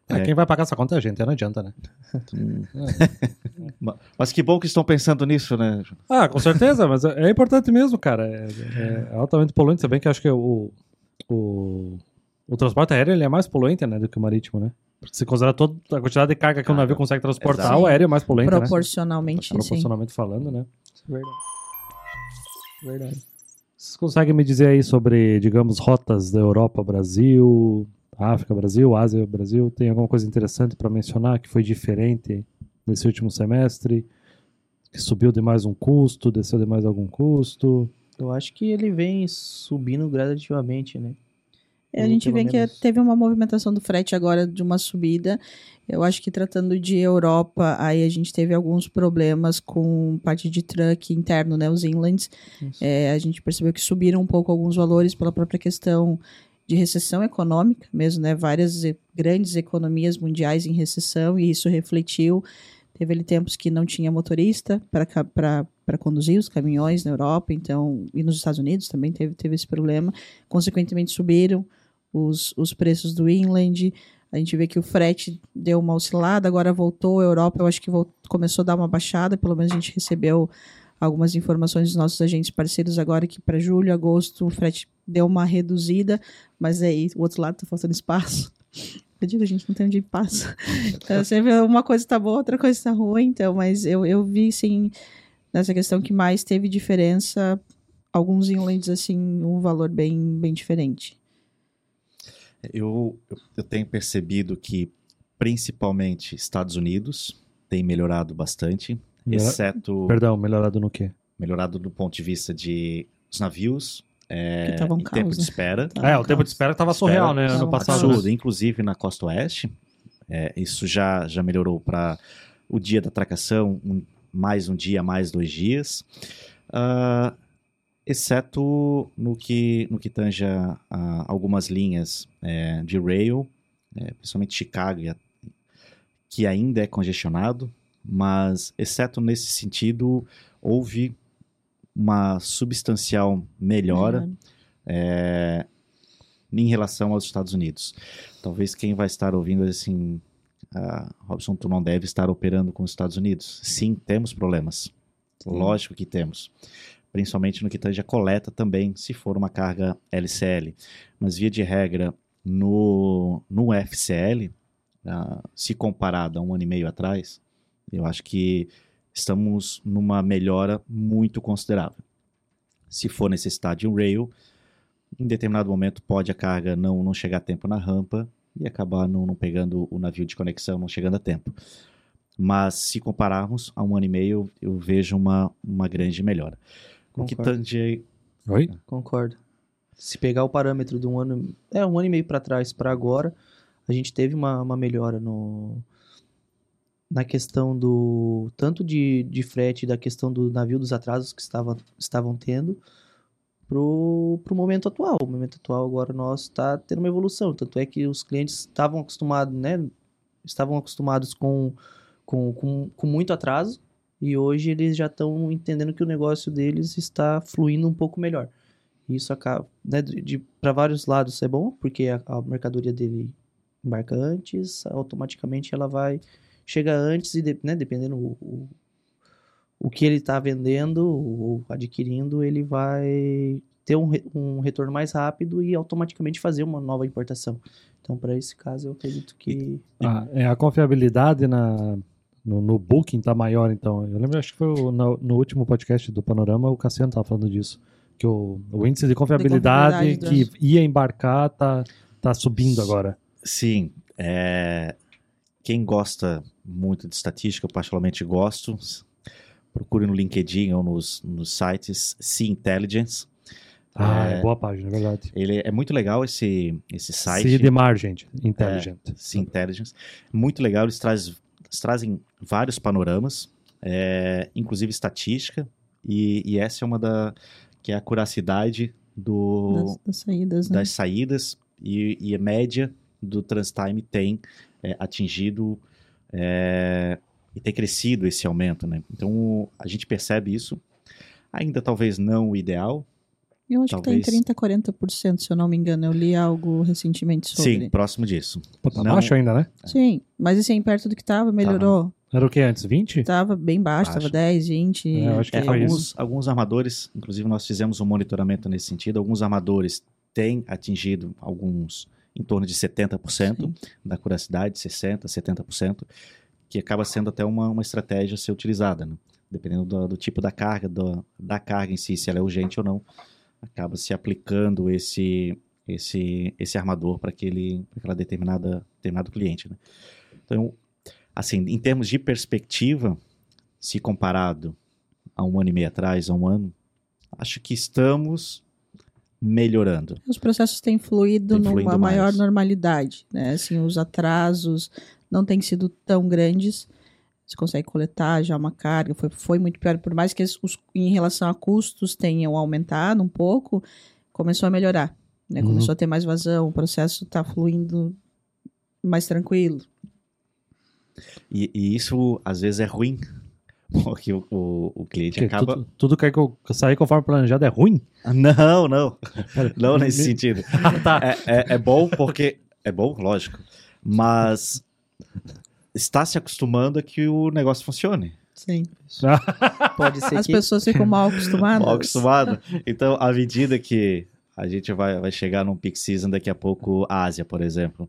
É, Quem vai pagar essa conta é a gente, não adianta, né? Ma- Mas que bom que estão pensando nisso, né? Ah, com certeza, mas é é importante mesmo, cara. É, é altamente poluente. Se bem que eu acho que o, o, o transporte aéreo ele é mais poluente né, do que o marítimo, né? Se considerar toda a quantidade de carga que um navio consegue transportar, Exato. o aéreo é mais poluente, né? Proporcionalmente, sim. Proporcionalmente falando, né? Verdade. Verdade. Vocês conseguem me dizer aí sobre, digamos, rotas da Europa, Brasil, África, Brasil, Ásia, Brasil? Tem alguma coisa interessante para mencionar que foi diferente nesse último semestre? Que subiu de mais um custo, desceu de mais algum custo? Eu acho que ele vem subindo gradativamente, né? A gente vê que menos- teve uma movimentação do frete agora de uma subida. Eu acho que tratando de Europa, aí a gente teve alguns problemas com parte de truck interno, né? Os inlands. É, a gente percebeu que subiram um pouco alguns valores pela própria questão de recessão econômica mesmo, né? Várias grandes economias mundiais em recessão e isso refletiu Teve ali tempos que não tinha motorista para conduzir os caminhões na Europa, então, e nos Estados Unidos também teve, teve esse problema. Consequentemente, subiram os, os preços do inland. A gente vê que o frete deu uma oscilada, agora voltou. A Europa, eu acho que voltou, começou a dar uma baixada, pelo menos a gente recebeu algumas informações dos nossos agentes parceiros agora que para julho, agosto, o frete deu uma reduzida, mas aí o outro lado está faltando espaço. Eu digo, a gente não tem onde ir passa. Então, você vê uma coisa tá boa, outra coisa tá ruim, então, mas eu, eu vi, sim, nessa questão que mais teve diferença, alguns inlands, assim, um valor bem, bem diferente. Eu, eu tenho percebido que, principalmente, Estados Unidos tem melhorado bastante, Melhor- exceto Perdão, melhorado no quê? melhorado do ponto de vista de os navios, é, tava um caos, tempo de né? espera. Tá é, um o tempo de caos. espera tava surreal, né? Tava Ano passado. caos. absurdo, inclusive na costa oeste. É, isso já, já melhorou para o dia da atracação, um- mais um dia, mais dois dias. Ah, exceto no que, no que tange a, algumas linhas é, de rail, é, principalmente Chicago, que ainda é congestionado, mas exceto nesse sentido, houve uma substancial melhora é, em relação aos Estados Unidos. Talvez quem vai estar ouvindo assim, ah, Robson, tu não deve estar operando com os Estados Unidos. Sim, temos problemas. Lógico que temos. Principalmente no que tange a coleta também, se for uma carga LCL. Mas via de regra, no, no FCL, ah, se comparado a um ano e meio atrás, eu acho que estamos numa melhora muito considerável. Se for necessidade de um rail, em determinado momento pode a carga não, não chegar a tempo na rampa e acabar não, não pegando o navio de conexão, não chegando a tempo. Mas se compararmos a um ano e meio, eu vejo uma, uma grande melhora. O que Concordo. tange Oi? Concordo. Se pegar o parâmetro de um ano, é um ano e meio para trás para agora, a gente teve uma, uma melhora no na questão do tanto de, de frete da questão do navio dos atrasos que estava, estavam tendo pro, pro momento atual. O momento atual agora nosso está tendo uma evolução, tanto é que os clientes estavam acostumados, né, estavam acostumados com, com, com, com muito atraso e hoje eles já estão entendendo que o negócio deles está fluindo um pouco melhor. Isso acaba, né, de, de para vários lados é bom, porque a, a mercadoria dele embarca antes, automaticamente ela vai chega antes e de- né, dependendo o, o, o que ele está vendendo ou adquirindo, ele vai ter um, um retorno mais rápido e automaticamente fazer uma nova importação. Então, para esse caso, eu acredito que Ah, é, a confiabilidade na, no, no Booking tá maior, então. Eu lembro, acho que foi o- no, no último podcast do Panorama, o Cassiano tava falando disso. Que o, o índice de confiabilidade, confiabilidade que ia embarcar tá, tá subindo agora. Sim, é, quem gosta muito de estatística, eu particularmente gosto, procure no LinkedIn ou nos, nos sites Sea Intelligence. Ah, É. é boa página, é verdade. Ele é muito legal esse, esse site. Se de margem, intelligent. Sea Intelligence. Muito legal, eles, traz, eles trazem vários panoramas, é, inclusive estatística, e, e essa é uma da que é a curacidade do, Das, das saídas, né? das saídas e, e a média do transtime tem é, atingido é, e tem crescido esse aumento, né? Então a gente percebe isso, ainda talvez não o ideal, Eu acho talvez- que tá em 30%, 40%, se eu não me engano. Eu li algo recentemente sobre. sim, próximo disso. Pô, tá Não. baixo ainda, né? Sim, mas assim, perto do que tava, melhorou. Era o que antes? 20? Tava bem baixo, Baixo. tava 10, 20. É, eu acho que É, alguns, alguns armadores, inclusive nós fizemos um monitoramento nesse sentido, alguns armadores têm atingido alguns em torno de 70% Sim. da curacidade, 60%, 70%, que acaba sendo até uma, uma estratégia a ser utilizada, né? dependendo do, do tipo da carga, do- da carga em si, se ela é urgente ou não, acaba se aplicando esse, esse, esse armador para aquele pra aquela determinada determinado cliente. Né? Então, assim, em termos de perspectiva, se comparado a um ano e meio atrás, a um ano, acho que estamos melhorando. Os processos têm fluído Tem numa maior normalidade, né? Assim, os atrasos não têm sido tão grandes. Você consegue coletar já uma carga, foi, foi muito pior. Por mais que os, os- em relação a custos tenham aumentado um pouco, começou a melhorar. Né? Uhum. Começou a ter mais vazão, o processo está fluindo mais tranquilo. E, e isso, às vezes, é ruim, porque o, o, o cliente Que acaba... Tudo, tudo que eu sair conforme planejado é ruim? Não, não. Não nesse sentido. Ah, tá. É, é, é bom porque... É bom, lógico. Mas está se acostumando a que o negócio funcione. Sim. Pode ser As que... pessoas ficam mal acostumadas. Mal acostumado. Então, à medida que a gente vai, vai chegar num peak season daqui a pouco, Ásia, por exemplo,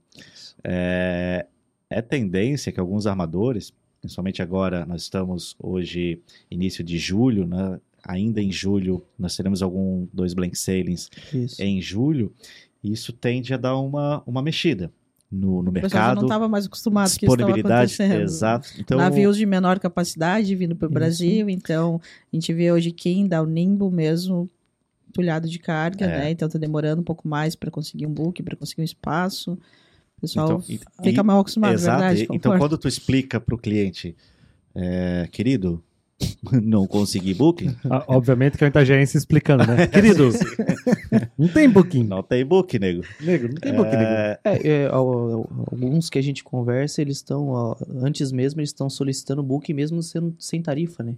é, é tendência que alguns armadores, principalmente agora, nós estamos hoje, início de julho, né? Ainda em julho, nós teremos algum dois blank sailings Isso. em julho, e isso tende a dar uma, uma mexida no, no O pessoal já não mercado. estava mais acostumado que isso Disponibilidade, acontecendo. exato. Então, Navios de menor capacidade vindo para o Isso. Brasil, então a gente vê hoje Kindle, o Nimbo mesmo, tulhado de carga, É. né? Então tá demorando um pouco mais para conseguir um book, para conseguir um espaço. O pessoal Então, e- fica mal acostumado, Exato. verdade? então, quando tu explica para o cliente, é, querido, não consegui booking, Ah, Obviamente que é o inteligência explicando, né? Querido, não tem booking. não tem book, nego. Nego, não tem booking, nego. É, É, é, al- alguns que a gente conversa, eles estão, antes mesmo, eles estão solicitando book mesmo sendo sem tarifa, né?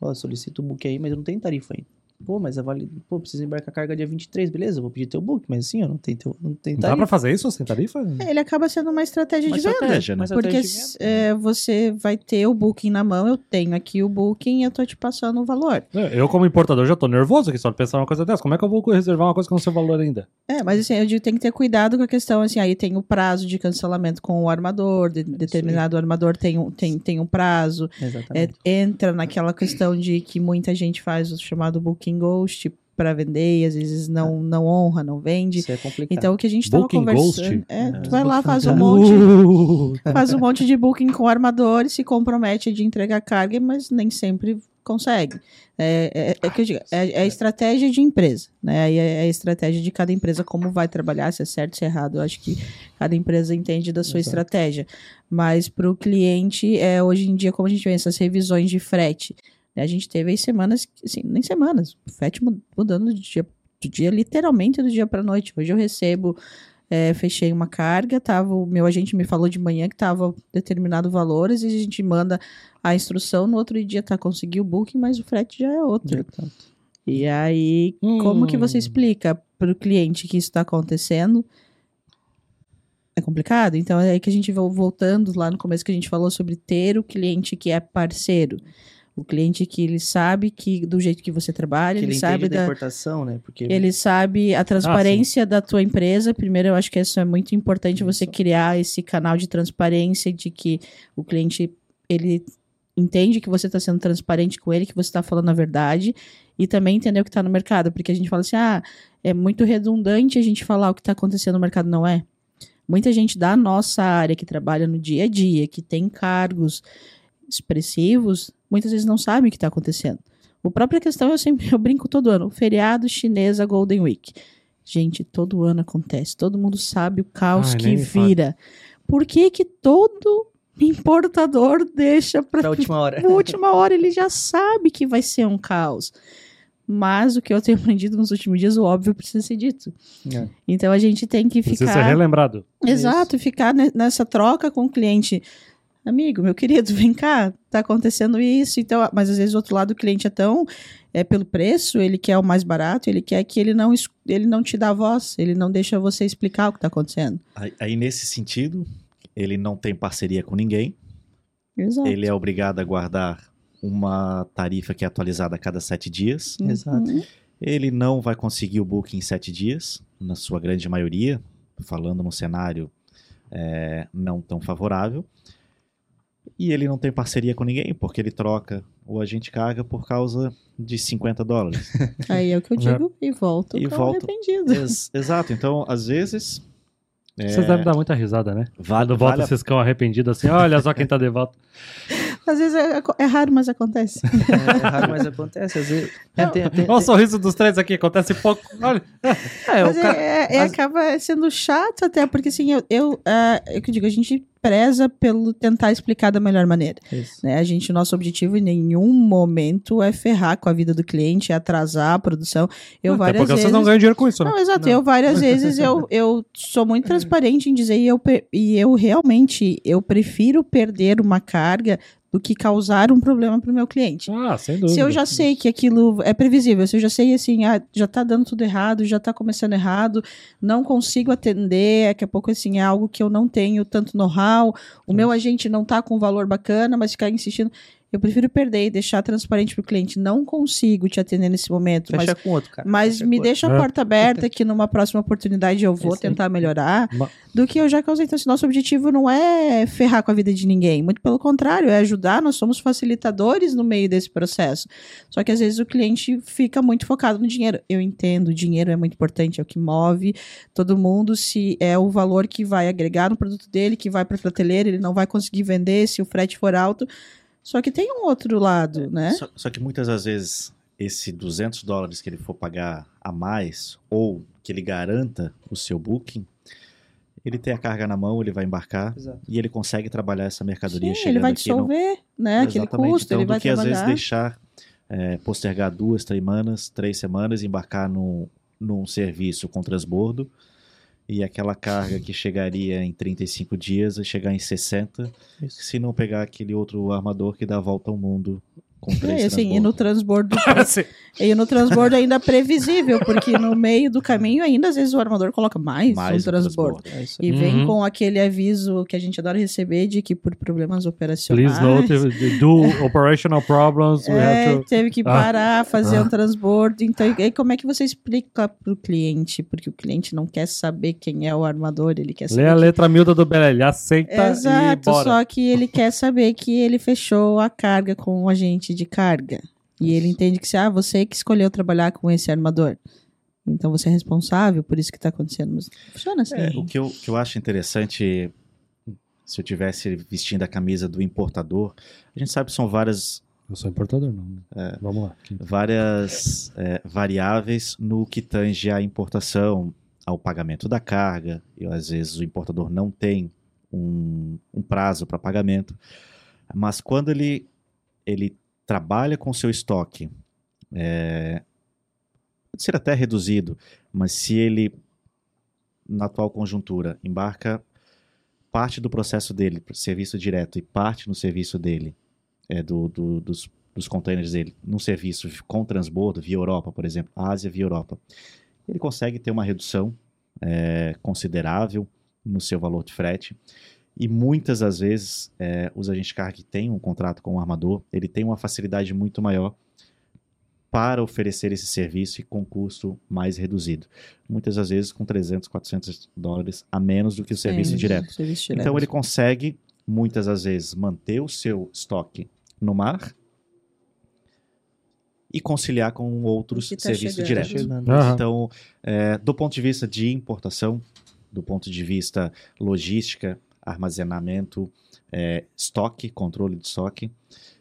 Ó, solicito o book aí, mas eu não tenho tarifa ainda. Pô, mas a vale... Pô, preciso embarcar a carga dia 23, beleza, eu vou pedir teu book, mas assim, ó, não tem, teu, não tem Não dá pra fazer isso sem tarifa? É, Ele acaba sendo uma estratégia Uma de venda. estratégia, né? Mas Porque estratégia de venda. é, você vai ter o booking na mão, eu tenho aqui o booking e eu tô te passando o valor. É, Eu, como importador, já tô nervoso aqui só de pensar uma coisa dessa. Como é que eu vou reservar uma coisa que não sei o valor ainda? É, mas assim, eu digo, tem que ter cuidado com a questão, assim, aí tem o prazo de cancelamento com o armador, de- determinado armador tem um, tem, tem um prazo, é, Exatamente. entra naquela questão de que muita gente faz o chamado booking ghost para vender e às vezes não, não honra, não vende. Isso é complicado. Então o que a gente tava Booking conversando, ghost? é, tu É. vai lá, faz um Uh, monte, faz um monte de booking com o armador e se compromete de entregar carga, mas nem sempre consegue. É, é, é que eu digo, é, é a estratégia de empresa, né? Aí é a estratégia de cada empresa como vai trabalhar, se é certo, se é errado. Eu acho que cada empresa entende da sua Exato. estratégia. Mas para o cliente, é, hoje em dia, como a gente vê essas revisões de frete, a gente teve aí semanas, assim, nem semanas, o frete mu- mudando de dia, do dia literalmente do dia para noite. Hoje eu recebo é, fechei uma carga, tava, o meu agente me falou de manhã que estava determinado valores e a gente manda a instrução, no outro dia tá, conseguiu o booking, mas o frete já é outro. Exato. E aí, como que você Hum. explica para o cliente que isso está acontecendo? É complicado. Então é aí que a gente vai voltando lá no começo que a gente falou sobre ter o cliente que é parceiro. O cliente que ele sabe que do jeito que você trabalha, Que ele, ele sabe da da, importação, né? Porque ele sabe a transparência da tua empresa. Primeiro, eu acho que isso é muito importante você Isso. criar esse canal de transparência de que o cliente ele entende que você está sendo transparente com ele, que você está falando a verdade e também entender o que está no mercado, porque a gente fala assim, ah, é muito redundante a gente falar o que está acontecendo no mercado, não é? Muita gente da nossa área que trabalha no dia a dia, que tem cargos expressivos, muitas vezes não sabe o que está acontecendo. A própria questão, eu sempre eu brinco todo ano, o feriado chinês, a Golden Week. Gente, todo ano acontece, todo mundo sabe o caos Ai, que vira. Por que que todo importador deixa para pra última hora. na última hora ele já sabe que vai ser um caos. Mas o que eu tenho aprendido nos últimos dias, o óbvio precisa ser dito. É. Então a gente tem que Precisa ser ficar. relembrado. Exato, ficar ne- nessa troca com o cliente. Amigo, meu querido, vem cá, tá acontecendo isso. Então, mas às vezes o outro lado o cliente é tão é pelo preço, ele quer o mais barato, ele quer que ele não ele não te dá voz, ele não deixa você explicar o que tá acontecendo. Aí, aí, nesse sentido, ele não tem parceria com ninguém, Exato. ele é obrigado a guardar uma tarifa que é atualizada a cada sete dias. Exato. Uhum. Ele não vai conseguir o booking em sete dias, na sua grande maioria, falando num cenário é, não tão favorável. E ele não tem parceria com ninguém, porque ele troca o agente carga por causa de 50 dólares. Aí é o que eu Né? digo e volto E volto. arrependido. Ex- exato, então, às vezes. é, Vocês devem dar muita risada, né? vale, Quando volta vale a vocês ficam arrependidos assim, olha só quem tá de volta. Às vezes é, é raro, mas acontece. É, é raro, mas acontece. Às vezes. Tem, tem, tem, Olha o sorriso dos três aqui, acontece pouco. Olha. é, o Mas é, ca- é- é- as- acaba sendo chato até, porque assim, eu, eu, é o que eu digo, a gente preza pelo tentar explicar da melhor maneira. Isso. Né? A gente, o nosso objetivo em nenhum momento é ferrar com a vida do cliente, é atrasar a produção. Eu Até várias porque vezes. vocês não ganham dinheiro com isso, né? Não, exato. Não. Eu várias vezes eu, eu sou muito transparente em dizer e eu, e eu realmente eu prefiro perder uma carga do que causar um problema para o meu cliente. Ah, sem dúvida. Se eu já sei que aquilo é previsível, se eu já sei assim, ah, já tá dando tudo errado, já tá começando errado, não consigo atender, daqui a pouco assim é algo que eu não tenho tanto know-how, o meu agente não tá com um valor bacana, mas ficar insistindo, eu prefiro perder e deixar transparente pro cliente, não consigo te atender nesse momento, mas Fecha com outro, cara. mas Fecha me com outro. deixa a É. porta aberta que numa próxima oportunidade eu vou aí. tentar melhorar. Do que eu já causei. Então, assim, nosso objetivo não é ferrar com a vida de ninguém. Muito pelo contrário, é ajudar. Nós somos facilitadores no meio desse processo. Só que às vezes o cliente fica muito focado no dinheiro. Eu entendo, o dinheiro é muito importante, é o que move todo mundo. Se é o valor que vai agregar no produto dele, que vai para a prateleira, ele não vai conseguir vender se o frete for alto. Só que tem um outro lado, né? Só, só que muitas das vezes esse 200 dólares que ele for pagar a mais ou que ele garanta o seu booking, ele tem a carga na mão, ele vai embarcar Exato. e ele consegue trabalhar essa mercadoria Sim, chegando ele vai dissolver, né? Aquele Exatamente. custo, então, ele do vai que às vezes trabalhar. deixar é, postergar duas, três semanas, três semanas, embarcar num, num serviço com transbordo e aquela carga que chegaria em 35 dias vai chegar em 60, Isso. se não pegar aquele outro armador que dá a volta ao mundo com três É, assim, e no transbordo. E no transbordo ainda é previsível, porque no meio do caminho ainda às vezes o armador coloca mais, Mais um um transbordo. transbordo. É. E vem Uhum. com aquele aviso que a gente adora receber de que por problemas operacionais. Please note, do operational problems, we é, have to... teve que Ah. parar, fazer Ah. um transbordo. Então, e como é que você explica pro cliente? Porque o cliente não quer saber quem é o armador, ele quer saber. Lê a que- letra miúda do Belelli, aceita Exato, e bora. só que ele quer saber que ele fechou a carga com o agente de carga. E ele entende que se ah, você que escolheu trabalhar com esse armador. Então você é responsável por isso que está acontecendo. Mas funciona assim. É, o que eu, que eu acho interessante, se eu tivesse vestindo a camisa do importador, a gente sabe que são várias, Eu sou importador, não. É. Vamos lá. várias é, variáveis no que tange à importação, ao pagamento da carga, e às vezes o importador não tem um, um prazo para pagamento, mas quando ele, ele trabalha com seu estoque, é, pode ser até reduzido, mas se ele, na atual conjuntura, embarca parte do processo dele serviço direto e parte no serviço dele, é, do, do- dos, dos containers dele, num serviço com transbordo via Europa, por exemplo, Ásia via Europa, ele consegue ter uma redução é, considerável no seu valor de frete. E muitas das vezes, é, os agentes de carga que têm um contrato com o armador, ele tem uma facilidade muito maior para oferecer esse serviço e com custo mais reduzido. Muitas das vezes com 300, 400 dólares a menos do que o serviço Sim, direto. serviço direto. Então ele consegue, muitas das vezes, manter o seu estoque no mar e conciliar com outros tá serviços chegando. diretos. Chegando. Aham. Então, é, do ponto de vista de importação, do ponto de vista logística, armazenamento, é, estoque, controle de estoque,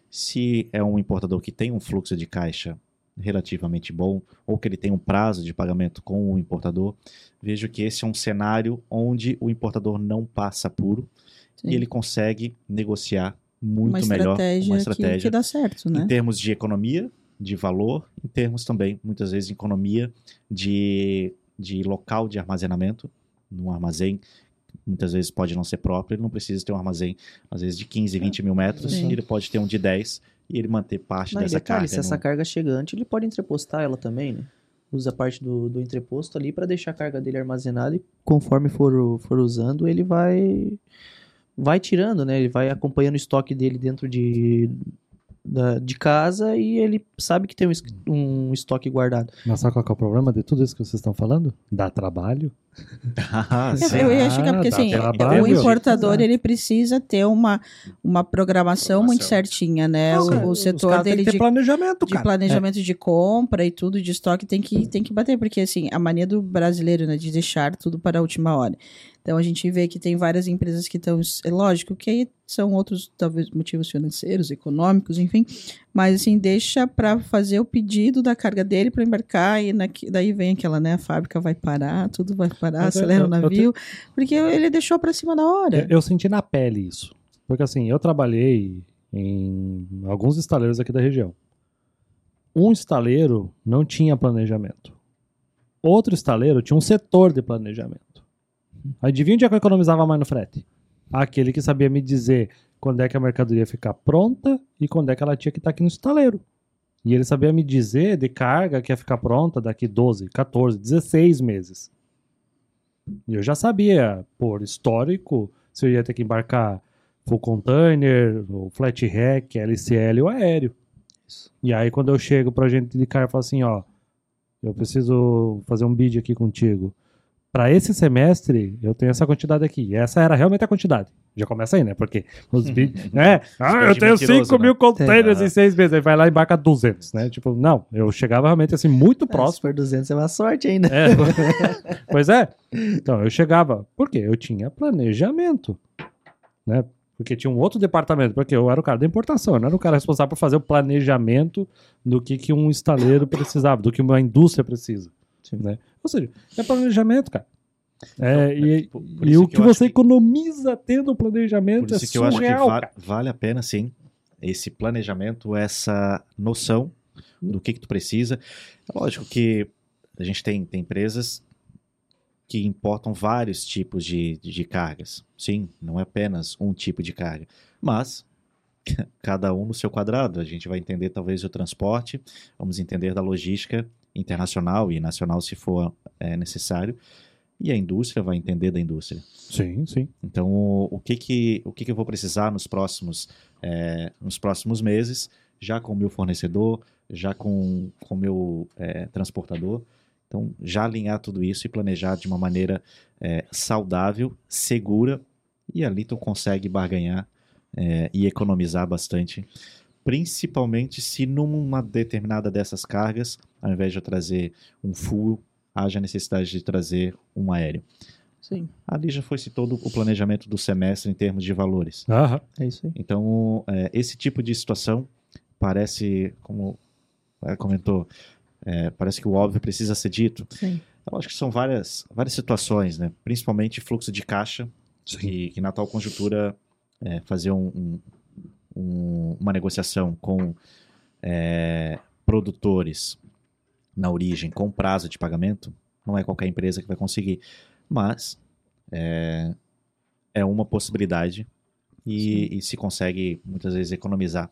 se é um importador que tem um fluxo de caixa relativamente bom, ou que ele tem um prazo de pagamento com o importador, vejo que esse é um cenário onde o importador não passa puro Sim. e ele consegue negociar muito uma melhor estratégia, uma que- estratégia Que, dá certo, né? em termos de economia, de valor, em termos também, muitas vezes, de economia de, de local de armazenamento, num armazém, muitas vezes pode não ser próprio, ele não precisa ter um armazém, às vezes, de 15, 20 mil metros, Sim. ele pode ter um de 10 e ele manter parte Não, dessa detalhe, carga. se essa carga chegante, ele pode entrepostar ela também, né? Usa parte do, do entreposto ali para deixar a carga dele armazenada e conforme for, for usando, ele vai vai tirando, né? Ele vai acompanhando o estoque dele dentro de, da- de casa e ele sabe que tem um, um estoque guardado. Mas sabe qual que é o problema de tudo isso que vocês estão falando? Dá trabalho. Ah, Eu-. Eu ia chegar, porque tá assim, o importador ele precisa ter uma, uma programação muito certinha, né? Não, O, o setor dele de, planejamento, de planejamento de compra e tudo, de estoque, tem que, tem que bater, porque assim, a mania do brasileiro, né, de deixar tudo para a última hora. Então a gente vê que tem várias empresas que estão, é lógico que aí são outros, talvez, motivos financeiros, econômicos, enfim, mas assim, deixa para fazer o pedido da carga dele para embarcar e naqui- daí vem aquela, né, a fábrica vai parar, tudo vai parar, Mas acelera o eu- eu navio, porque ele deixou para cima da hora. Eu, eu senti na pele isso. Porque assim, eu trabalhei em alguns estaleiros aqui da região. Um estaleiro não tinha planejamento. Outro estaleiro tinha um setor de planejamento. Adivinha onde é que eu economizava mais no frete? Aquele que sabia me dizer quando é que a mercadoria ia ficar pronta e quando é que ela tinha que estar aqui no estaleiro. E ele sabia me dizer de carga que ia ficar pronta daqui 12, 14, 16 meses. E eu já sabia, por histórico, se eu ia ter que embarcar full container, ou flat rack, LCL ou aéreo. E aí quando eu chego pra gente de carga, eu falo assim, ó, eu preciso fazer um bid aqui contigo. Pra esse semestre, eu tenho essa quantidade aqui. E essa era realmente a quantidade. Já começa aí, né? Porque os bid... né? Ah, eu tenho mentiroso, 5 né? mil containers É. em seis meses. Aí vai lá e embarca 200, né? Tipo, não. Eu chegava realmente assim, muito É, se próximo. for 200 é uma sorte ainda. É. pois é. Então, eu chegava. Por quê? Eu tinha planejamento. Né? Porque tinha um outro departamento. Porque eu era o cara da importação. Eu não era o cara responsável por fazer o planejamento do que, que um estaleiro precisava, do que uma indústria precisa. Sim. Né? Ou seja, é planejamento, cara. É, Então, e é, por- por e o que que, você que- economiza tendo planejamento Por é isso que eu acho que va- vale a pena, sim, esse planejamento, essa noção do que, que tu precisa. É lógico que a gente tem, tem empresas que importam vários tipos de, de cargas. Sim, não é apenas um tipo de carga. Mas cada um no seu quadrado. A gente vai entender talvez o transporte, vamos entender da logística internacional e nacional se for é, necessário. E a indústria vai entender da indústria. Sim, sim. Então, o, o que que o que que eu vou precisar nos próximos é, nos próximos meses, já com o meu fornecedor, já com o meu é, transportador. Então, já alinhar tudo isso e planejar de uma maneira é, saudável, segura, e ali tu consegue barganhar é, e economizar bastante. Principalmente se numa determinada dessas cargas, ao invés de eu trazer um full, haja necessidade de trazer um aéreo. Sim. Ali já foi-se todo o planejamento do semestre em termos de valores. Aham. É isso aí. Então, é, esse tipo de situação parece, como ela comentou, é, parece que o óbvio precisa ser dito. Sim. Eu acho que são várias, várias situações, né? principalmente fluxo de caixa, que, que na tal conjuntura é, fazer um- um- um- uma negociação com é, produtores na origem com prazo de pagamento, não é qualquer empresa que vai conseguir, mas é, é uma possibilidade e, e se consegue muitas vezes economizar.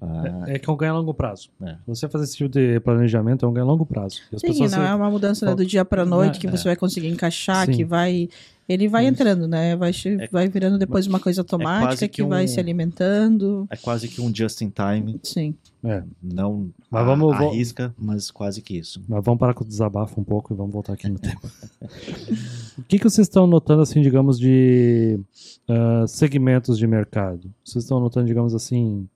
Ah, É que é um ganho a longo prazo. É. Você fazer esse tipo de planejamento é um ganho a longo prazo. E as Sim, pessoas não se- é uma mudança né, do dia para noite que É. você vai conseguir encaixar, Sim. que vai. Ele vai Isso. entrando, né? Vai, É- vai virando depois uma coisa automática quase que, que vai um- se alimentando. é quase que um just in time, Sim. É. não Mas a- vamos- arrisca, mas quase que isso. Mas vamos parar com o desabafo um pouco e vamos voltar aqui no tema. o que, que vocês estão notando, assim, digamos, de ah, segmentos de mercado? Vocês estão notando, digamos assim,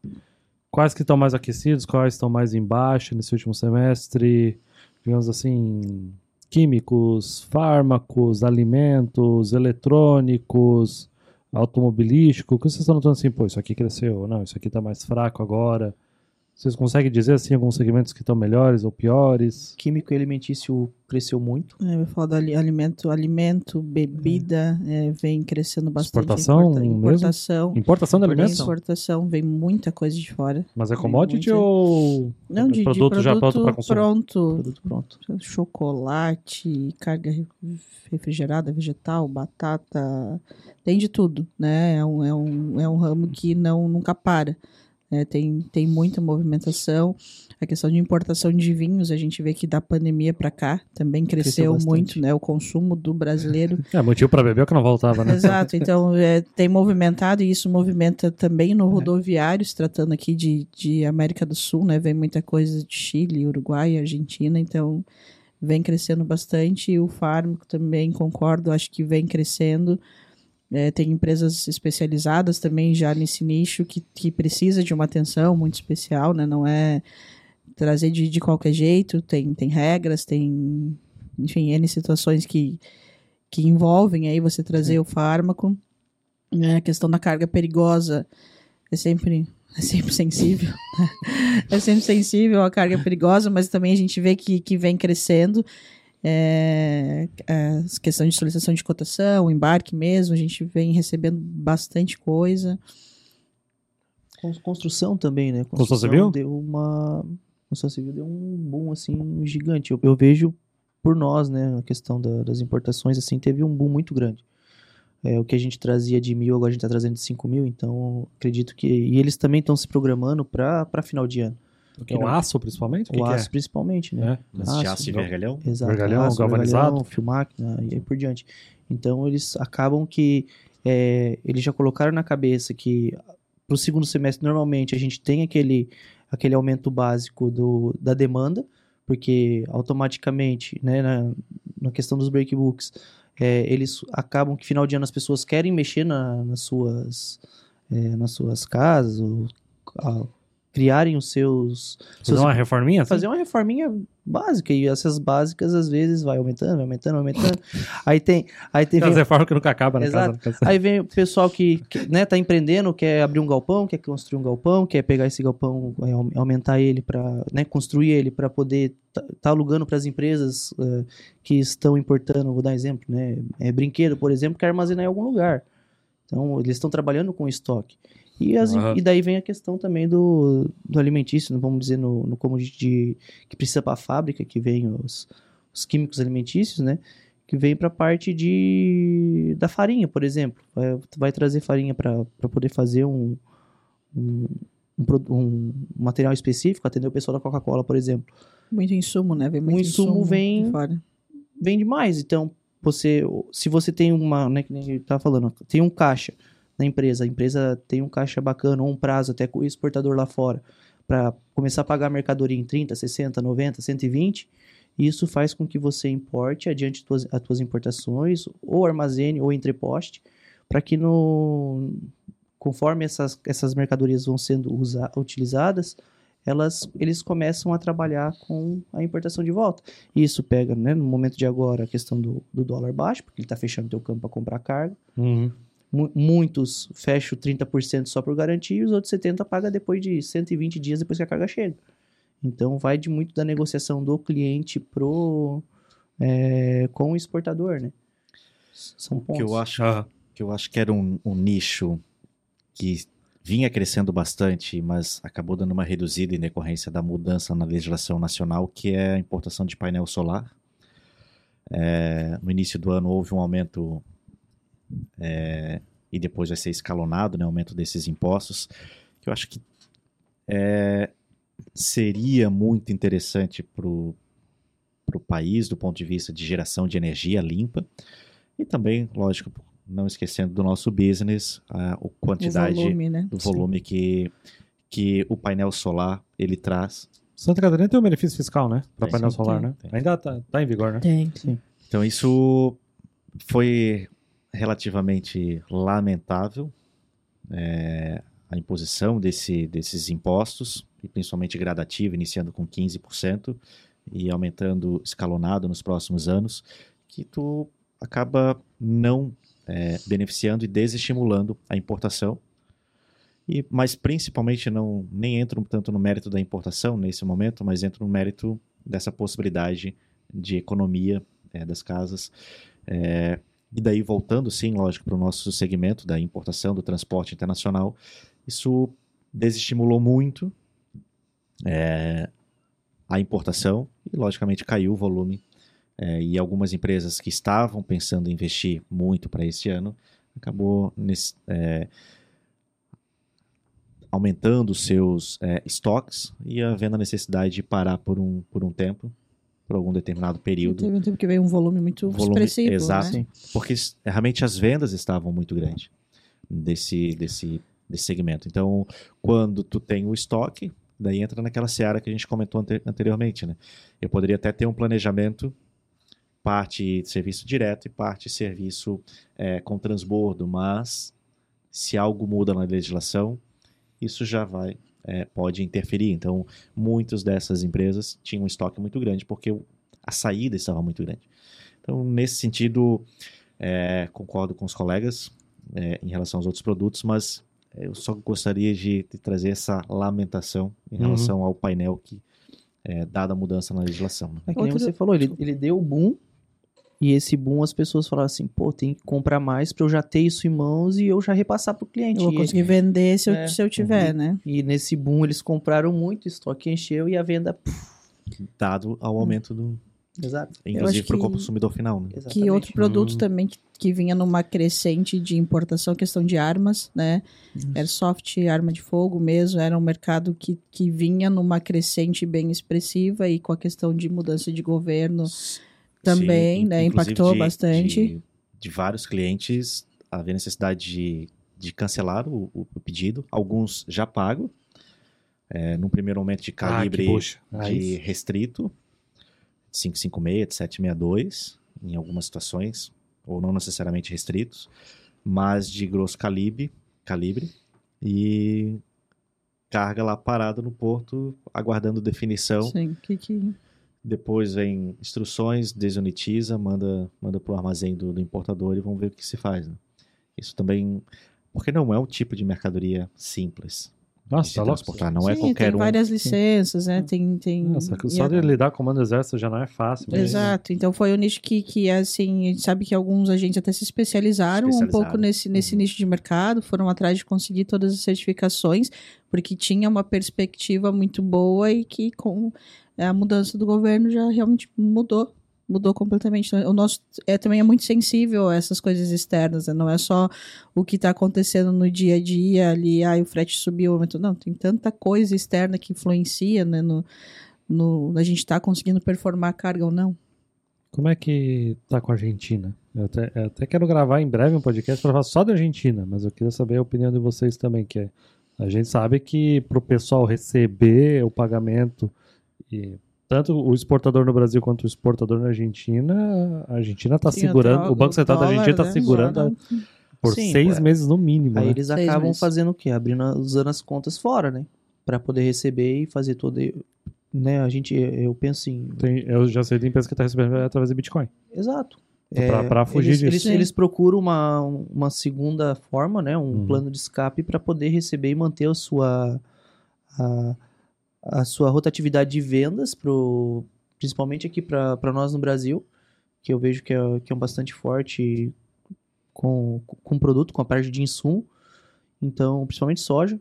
quais que estão mais aquecidos, quais estão mais embaixo nesse último semestre? Digamos assim, químicos, fármacos, alimentos, eletrônicos, automobilístico. O que vocês estão notando assim, pô, isso aqui cresceu, não, isso aqui está mais fraco agora? Vocês conseguem dizer, assim, alguns segmentos que estão melhores ou piores? Químico e alimentício cresceu muito. É, eu falo do ali- alimento, alimento, bebida, é, vem crescendo bastante. Exportação Importa- mesmo? Importação. Importação de alimentos? Exportação vem muita coisa de fora. Mas é commodity muito. ou Não, de, de produto, produto já pronto para consumo? pronto. Produto pronto. chocolate, carga re- refrigerada, vegetal, batata, tem de tudo, né? É um, é um, é um ramo que não nunca para. Né? tem, tem muita movimentação. A questão de importação de vinhos, a gente vê que da pandemia para cá também Cresceu cresceu, muito, né? O consumo do brasileiro. É, motivo para beber é que não voltava, né? Exato, então é, tem movimentado e isso movimenta também no rodoviário, se tratando aqui de, de América do Sul, né? Vem muita coisa de Chile, Uruguai, Argentina, então vem crescendo bastante. E o fármaco também, concordo, acho que vem crescendo. É, tem empresas especializadas também já nesse nicho que, que precisa de uma atenção muito especial, né? Não é trazer de, de qualquer jeito, tem, tem regras, tem, enfim, N situações que, que envolvem aí você trazer o fármaco. É, a questão da carga perigosa é sempre, é sempre sensível. é sempre sensível a carga perigosa, mas também a gente vê que, que vem crescendo. É, é, as questões de solicitação de cotação, embarque mesmo, a gente vem recebendo bastante coisa. Cons- Construção também, né? Construção civil? Deu uma. Construção civil deu um boom, assim, gigante. Eu, eu vejo por nós, né? A questão da- das importações, assim, teve um boom muito grande. É, o que a gente trazia de mil, agora a gente está trazendo de 5 mil, então acredito que. E eles também estão se programando para final de ano. Que é o aço, principalmente? O que o que aço, principalmente, né? é? Mas Aço, de aço e vergalhão. Exato. Vergalhão, aço, galvanizado. vergalhão, fio máquina e aí por diante. Então eles acabam que é, eles já colocaram na cabeça que para o segundo semestre normalmente a gente tem aquele, aquele aumento básico do, da demanda, porque automaticamente, né, na, na questão dos breakbooks, é, eles acabam que final de ano as pessoas querem mexer na- nas, suas, é, nas suas casas, ou, a- criarem os seus, Fazer uma reforminha? assim? fazer uma reforminha básica e essas básicas às vezes vai aumentando, vai aumentando, aumentando. aí tem, aí tem reformas que nunca acaba na Exato. casa. aí vem o pessoal que, que né, tá empreendendo, quer abrir um galpão, quer construir um galpão, quer pegar esse galpão, é, au- aumentar ele para, né, construir ele para poder tá, tá alugando para as empresas eh, que estão importando, vou dar um exemplo, né, é brinquedo, por exemplo, quer armazenar em algum lugar. Então, eles estão trabalhando com estoque. E, as- Aham. e daí vem a questão também do, do alimentício, né, vamos dizer, no, no como de, de- que precisa para a fábrica, que vem os, os químicos alimentícios, né? Que vem para a parte de, da farinha, por exemplo. Vai, tu vai trazer farinha para poder fazer um, um, um, um material específico, atender o pessoal da Coca-Cola, por exemplo. Muito insumo, né? Vem muito O insumo vem- de fora. vende mais. Então, você, se você tem uma, né, que nem ele tava falando, tem um caixa na empresa, a empresa tem um caixa bacana, ou um prazo até com o exportador lá fora, para começar a pagar a mercadoria em 30, 60, 90, 120, isso faz com que você importe adiante tuas, as tuas importações, ou armazene, ou entreposte, para que no, conforme essas, essas mercadorias vão sendo usa, utilizadas, elas, eles começam a trabalhar com a importação de volta. Isso pega, né, no momento de agora, a questão do, do dólar baixo, porque ele está fechando teu campo para comprar carga. Uhum. Mu- muitos fecham 30% só por garantia e os outros 70% paga depois de 120 dias depois que a carga chega. Então vai de muito da negociação do cliente pro é, com o exportador, né? São que pontos. eu acho Aham. que eu acho que era um, um nicho que vinha crescendo bastante, mas acabou dando uma reduzida em decorrência da mudança na legislação nacional, que é a importação de painel solar. É, no início do ano houve um aumento é, e depois vai ser escalonado, né, aumento desses impostos, que eu acho que é, seria muito interessante para o país do ponto de vista de geração de energia limpa e também, lógico, não esquecendo do nosso business, a, a O quantidade volume, né? do volume que, que o painel solar ele traz. Santa Catarina tem um benefício fiscal, né? Para painel sim, solar, tem, né? tem. Ainda tá, tá em vigor, né? Tem. Então isso foi relativamente lamentável, é, a imposição desse, desses impostos, e principalmente gradativo, iniciando com 15% e aumentando escalonado nos próximos anos, que tu acaba não é, beneficiando e desestimulando a importação. E, mas principalmente não nem entro tanto no mérito da importação nesse momento, mas entro no mérito dessa possibilidade de economia é, das casas. É, e daí, voltando, sim, lógico, para o nosso segmento da importação, do transporte internacional, isso desestimulou muito é, a importação e, logicamente, caiu o volume. É, e algumas empresas que estavam pensando em investir muito para este ano, acabou nesse, é, aumentando seus é, estoques e havendo a necessidade de parar por um, por um tempo, por algum determinado período. Teve um tempo que veio um volume muito Volume- expressivo, exato. né? porque realmente as vendas estavam muito grandes desse, desse, desse segmento. Então, quando tu tem o estoque, daí entra naquela seara que a gente comentou ante- anteriormente, né? Eu poderia até ter um planejamento, parte serviço direto e parte serviço é, com transbordo, mas se algo muda na legislação, isso já vai, é, pode interferir. Então, muitas dessas empresas tinham um estoque muito grande porque a saída estava muito grande. Então, nesse sentido, é, concordo com os colegas é, em relação aos outros produtos, mas eu só gostaria de, de trazer essa lamentação em Uhum. relação ao painel que, é, dada a mudança na legislação. né? É que nem Outro- você falou, ele, ele deu o boom, e esse boom as pessoas falaram assim, pô, tem que comprar mais pra eu já ter isso em mãos e eu já repassar pro cliente. Eu vou E- conseguir vender se eu, É. se eu tiver, né? E nesse boom eles compraram muito, o estoque encheu e a venda. puf, Dado ao aumento do, exato. inclusive para o consumidor final. Né? exatamente. Que outro produto Hum. também que, que vinha numa crescente de importação, questão de armas, né? Airsoft, arma de fogo mesmo, era um mercado que, que vinha numa crescente bem expressiva e com a questão de mudança de governo também, Sim, né? Impactou de- bastante. De, de vários clientes haver necessidade de, de cancelar o, o pedido, alguns já pago, é, num primeiro momento de calibre Ah, bucha. de Aí, restrito, 556, de 762, em algumas situações, ou não necessariamente restritos, mas de grosso calibre, calibre e carga lá parado no porto, aguardando definição. Sim, que, que... Depois vem instruções, desunitiza, manda, manda para o armazém do, do importador e vamos ver o que se faz. né? Isso também, porque não é um tipo de mercadoria simples Nossa, tá louco. transportar, não é Sim, qualquer tem um. várias licenças, né? Tem, tem... Nossa, só de lidar com o comando do exército já não é fácil. mas- Exato, então foi um nicho que, que, assim, a gente sabe que alguns agentes até se especializaram, um Especializaram. pouco nesse, nesse Uhum. nicho de mercado, foram atrás de conseguir todas as certificações, porque tinha uma perspectiva muito boa e que com a mudança do governo já realmente mudou. Mudou completamente. Então, O nosso é, também é muito sensível a essas coisas externas, né? não é só o que está acontecendo no dia a dia ali, ah, o frete subiu, aumentou. Não, tem tanta coisa externa que influencia né, no, no, a gente está conseguindo performar a carga ou não. Como é que tá com a Argentina? Eu até, eu até quero gravar em breve um podcast para falar só da Argentina, mas eu queria saber a opinião de vocês também, que é, a gente sabe que para o pessoal receber o pagamento, e tanto o exportador no Brasil quanto o exportador na Argentina, a Argentina está segurando, dro- o Banco Central da Argentina está né? segurando Dólar. por Sim, seis é. meses no mínimo. Aí né? eles Seis acabam meses. fazendo o quê? Abrindo, usando as contas fora, né? Pra poder receber e fazer todo. Né? A gente, eu penso assim. Tem- eu já sei de empresa que está recebendo através de Bitcoin. Exato. Pra- pra fugir eles, disso. Eles, eles procuram uma, uma segunda forma, né? Um Uhum. plano de escape para poder receber e manter a sua, a, a sua rotatividade de vendas, pro, principalmente aqui para nós no Brasil, que eu vejo que é, que é um bastante forte com, com o produto, com a parte de insumo. Então, principalmente soja,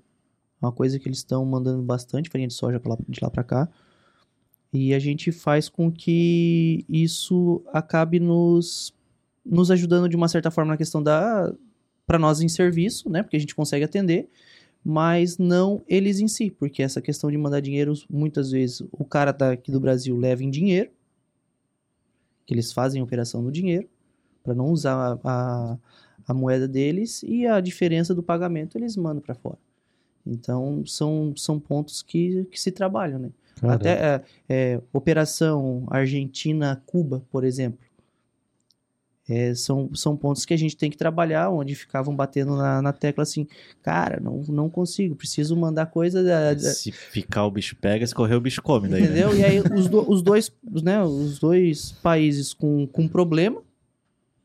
é uma coisa que eles estão mandando bastante, farinha de soja lá, de lá para cá. E a gente faz com que isso acabe nos, nos ajudando de uma certa forma na questão da. para nós em serviço, né? Porque a gente consegue atender, mas não eles em si, porque essa questão de mandar dinheiro, muitas vezes o cara daqui do Brasil leva em dinheiro, que eles fazem operação no dinheiro, para não usar a, a, a moeda deles, e a diferença do pagamento eles mandam para fora. Então, são, são pontos que, que se trabalham, né? Caramba. Até é, é, Operação Argentina-Cuba, por exemplo. É, são, são pontos que a gente tem que trabalhar, onde ficavam batendo na, na tecla assim, cara, não, não consigo, preciso mandar coisa da, da- Se ficar o bicho pega, se correr o bicho come. Daí, né? entendeu? E aí os, do- os dois, né, os dois países com, com problema,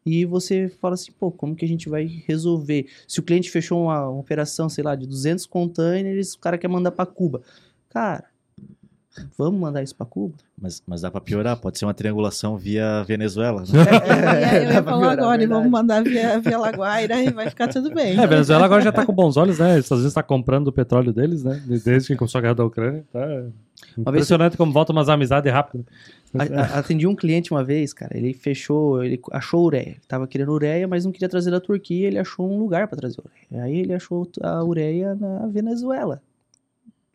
e você fala assim, pô, como que a gente vai resolver? Se o cliente fechou uma, uma operação, sei lá, de 200 containers, o cara quer mandar para Cuba. Cara, vamos mandar isso para Cuba? Mas, mas dá pra piorar, pode ser uma triangulação via Venezuela. né? E aí eu ia Dá pra falar agora, e vamos mandar via, via Laguaira e vai ficar tudo bem. É, a Venezuela agora já tá com bons olhos, né? Os Estados Unidos está comprando o petróleo deles, né? Desde que começou a guerra da Ucrânia. Tá impressionante como volta umas amizades rápido. A- a- Atendi um cliente uma vez, cara. Ele fechou, ele achou ureia. Ele tava querendo ureia, mas não queria trazer da Turquia. Ele achou um lugar para trazer ureia. Aí ele achou a ureia na Venezuela.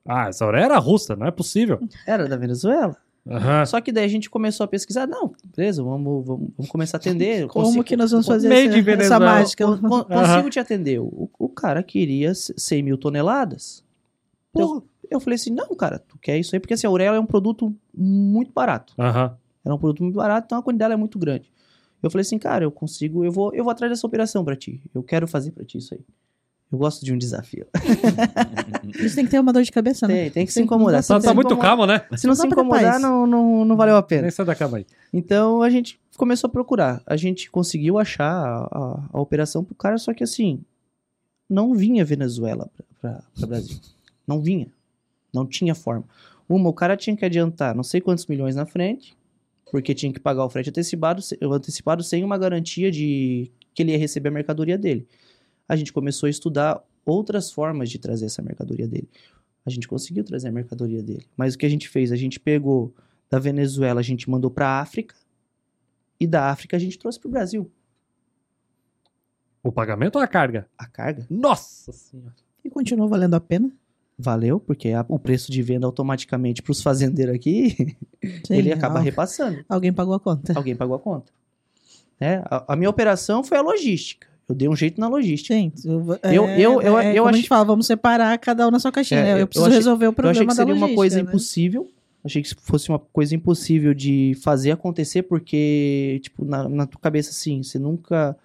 Ah, essa hora era russa, não é possível. Era da Venezuela. Aham. Só que daí a gente começou a pesquisar. Não, beleza, vamos, vamos, vamos começar a atender. Como consigo- que nós vamos fazer essa, essa mágica? con- Aham. Consigo te atender. O, o cara queria c- 100 mil toneladas. Eu, Eu falei assim, não, cara, tu quer isso aí? Porque assim, a Aurela é um produto muito barato. Aham. Era um produto muito barato, então a quantidade é muito grande. Eu falei assim, cara, eu consigo, eu vou, eu vou atrás dessa operação pra ti. Eu quero fazer pra ti isso aí. Eu gosto de um desafio. Isso tem que ter uma dor de cabeça, né? Tem, tem que se incomodar. Tá, tá se muito incomodar- calmo, né? Se não se incomodar, não, não, não valeu a pena. Nem sai da cama aí. Então a gente começou a procurar. A gente conseguiu achar a, a- a operação pro cara, só que assim, não vinha Venezuela para Brasil. Não vinha. Não tinha forma. Uma, o cara tinha que adiantar não sei quantos milhões na frente, porque tinha que pagar o frete antecipado, antecipado sem uma garantia de que ele ia receber a mercadoria dele. A gente começou a estudar outras formas de trazer essa mercadoria dele. A gente conseguiu trazer a mercadoria dele. Mas o que a gente fez? A gente pegou da Venezuela, a gente mandou para África e da África a gente trouxe para o Brasil O pagamento ou a carga? a carga. Nossa senhora. E continuou valendo a pena. Valeu, porque a- o preço de venda automaticamente para os fazendeiros aqui, Sim, ele acaba al- repassando. Alguém pagou a conta. Alguém pagou a conta. Né? A, a minha operação foi a logística. Eu dei um jeito na logística. Sim. Eu, Eu- eu- eu- é, eu como a gente fala, vamos separar cada um na sua caixinha. É, né? eu- eu, eu preciso achei- resolver o Eu problema achei que da seria uma logística, coisa né? impossível. Achei que fosse uma coisa impossível de fazer acontecer, porque, tipo, na, na tua cabeça, assim, você nunca.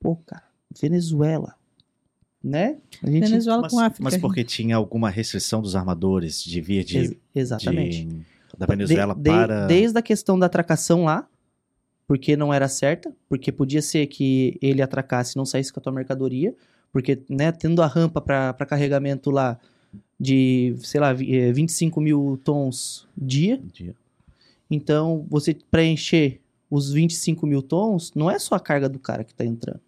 Pô, cara, Venezuela. Né? A gente. Venezuela Mas, com África. mas porque tinha alguma restrição dos armadores de vir de, Ex- exatamente. de- da Venezuela De- de- para. Desde a questão da atracação lá, porque não era certa, porque podia ser que ele atracasse e não saísse com a tua mercadoria, porque, né, tendo a rampa para carregamento lá de, sei lá, vi- eh, 25 mil tons dia, de- então você preencher os 25 mil tons, não é só a carga do cara que tá entrando.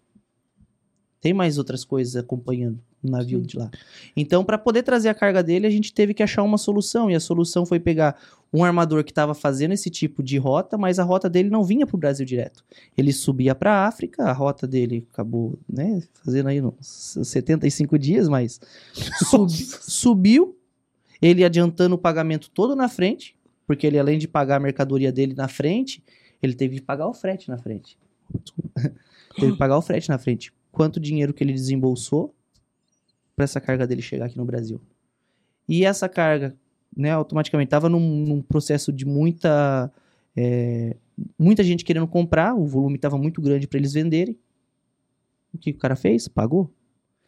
Tem mais outras coisas acompanhando o navio Sim. de lá. Então, para poder trazer a carga dele, a gente teve que achar uma solução. E a solução foi pegar um armador que estava fazendo esse tipo de rota, mas a rota dele não vinha para o Brasil direto. Ele subia para a África, a rota dele acabou né, fazendo aí uns 75 dias, mas sub- subiu, ele adiantando o pagamento todo na frente, porque ele, além de pagar a mercadoria dele na frente, ele teve que pagar o frete na frente. teve que pagar o frete na frente. Quanto dinheiro que ele desembolsou para essa carga dele chegar aqui no Brasil. E essa carga, né, automaticamente estava num, num processo de muita é, muita gente querendo comprar, o volume estava muito grande para eles venderem. O que o cara fez? Pagou.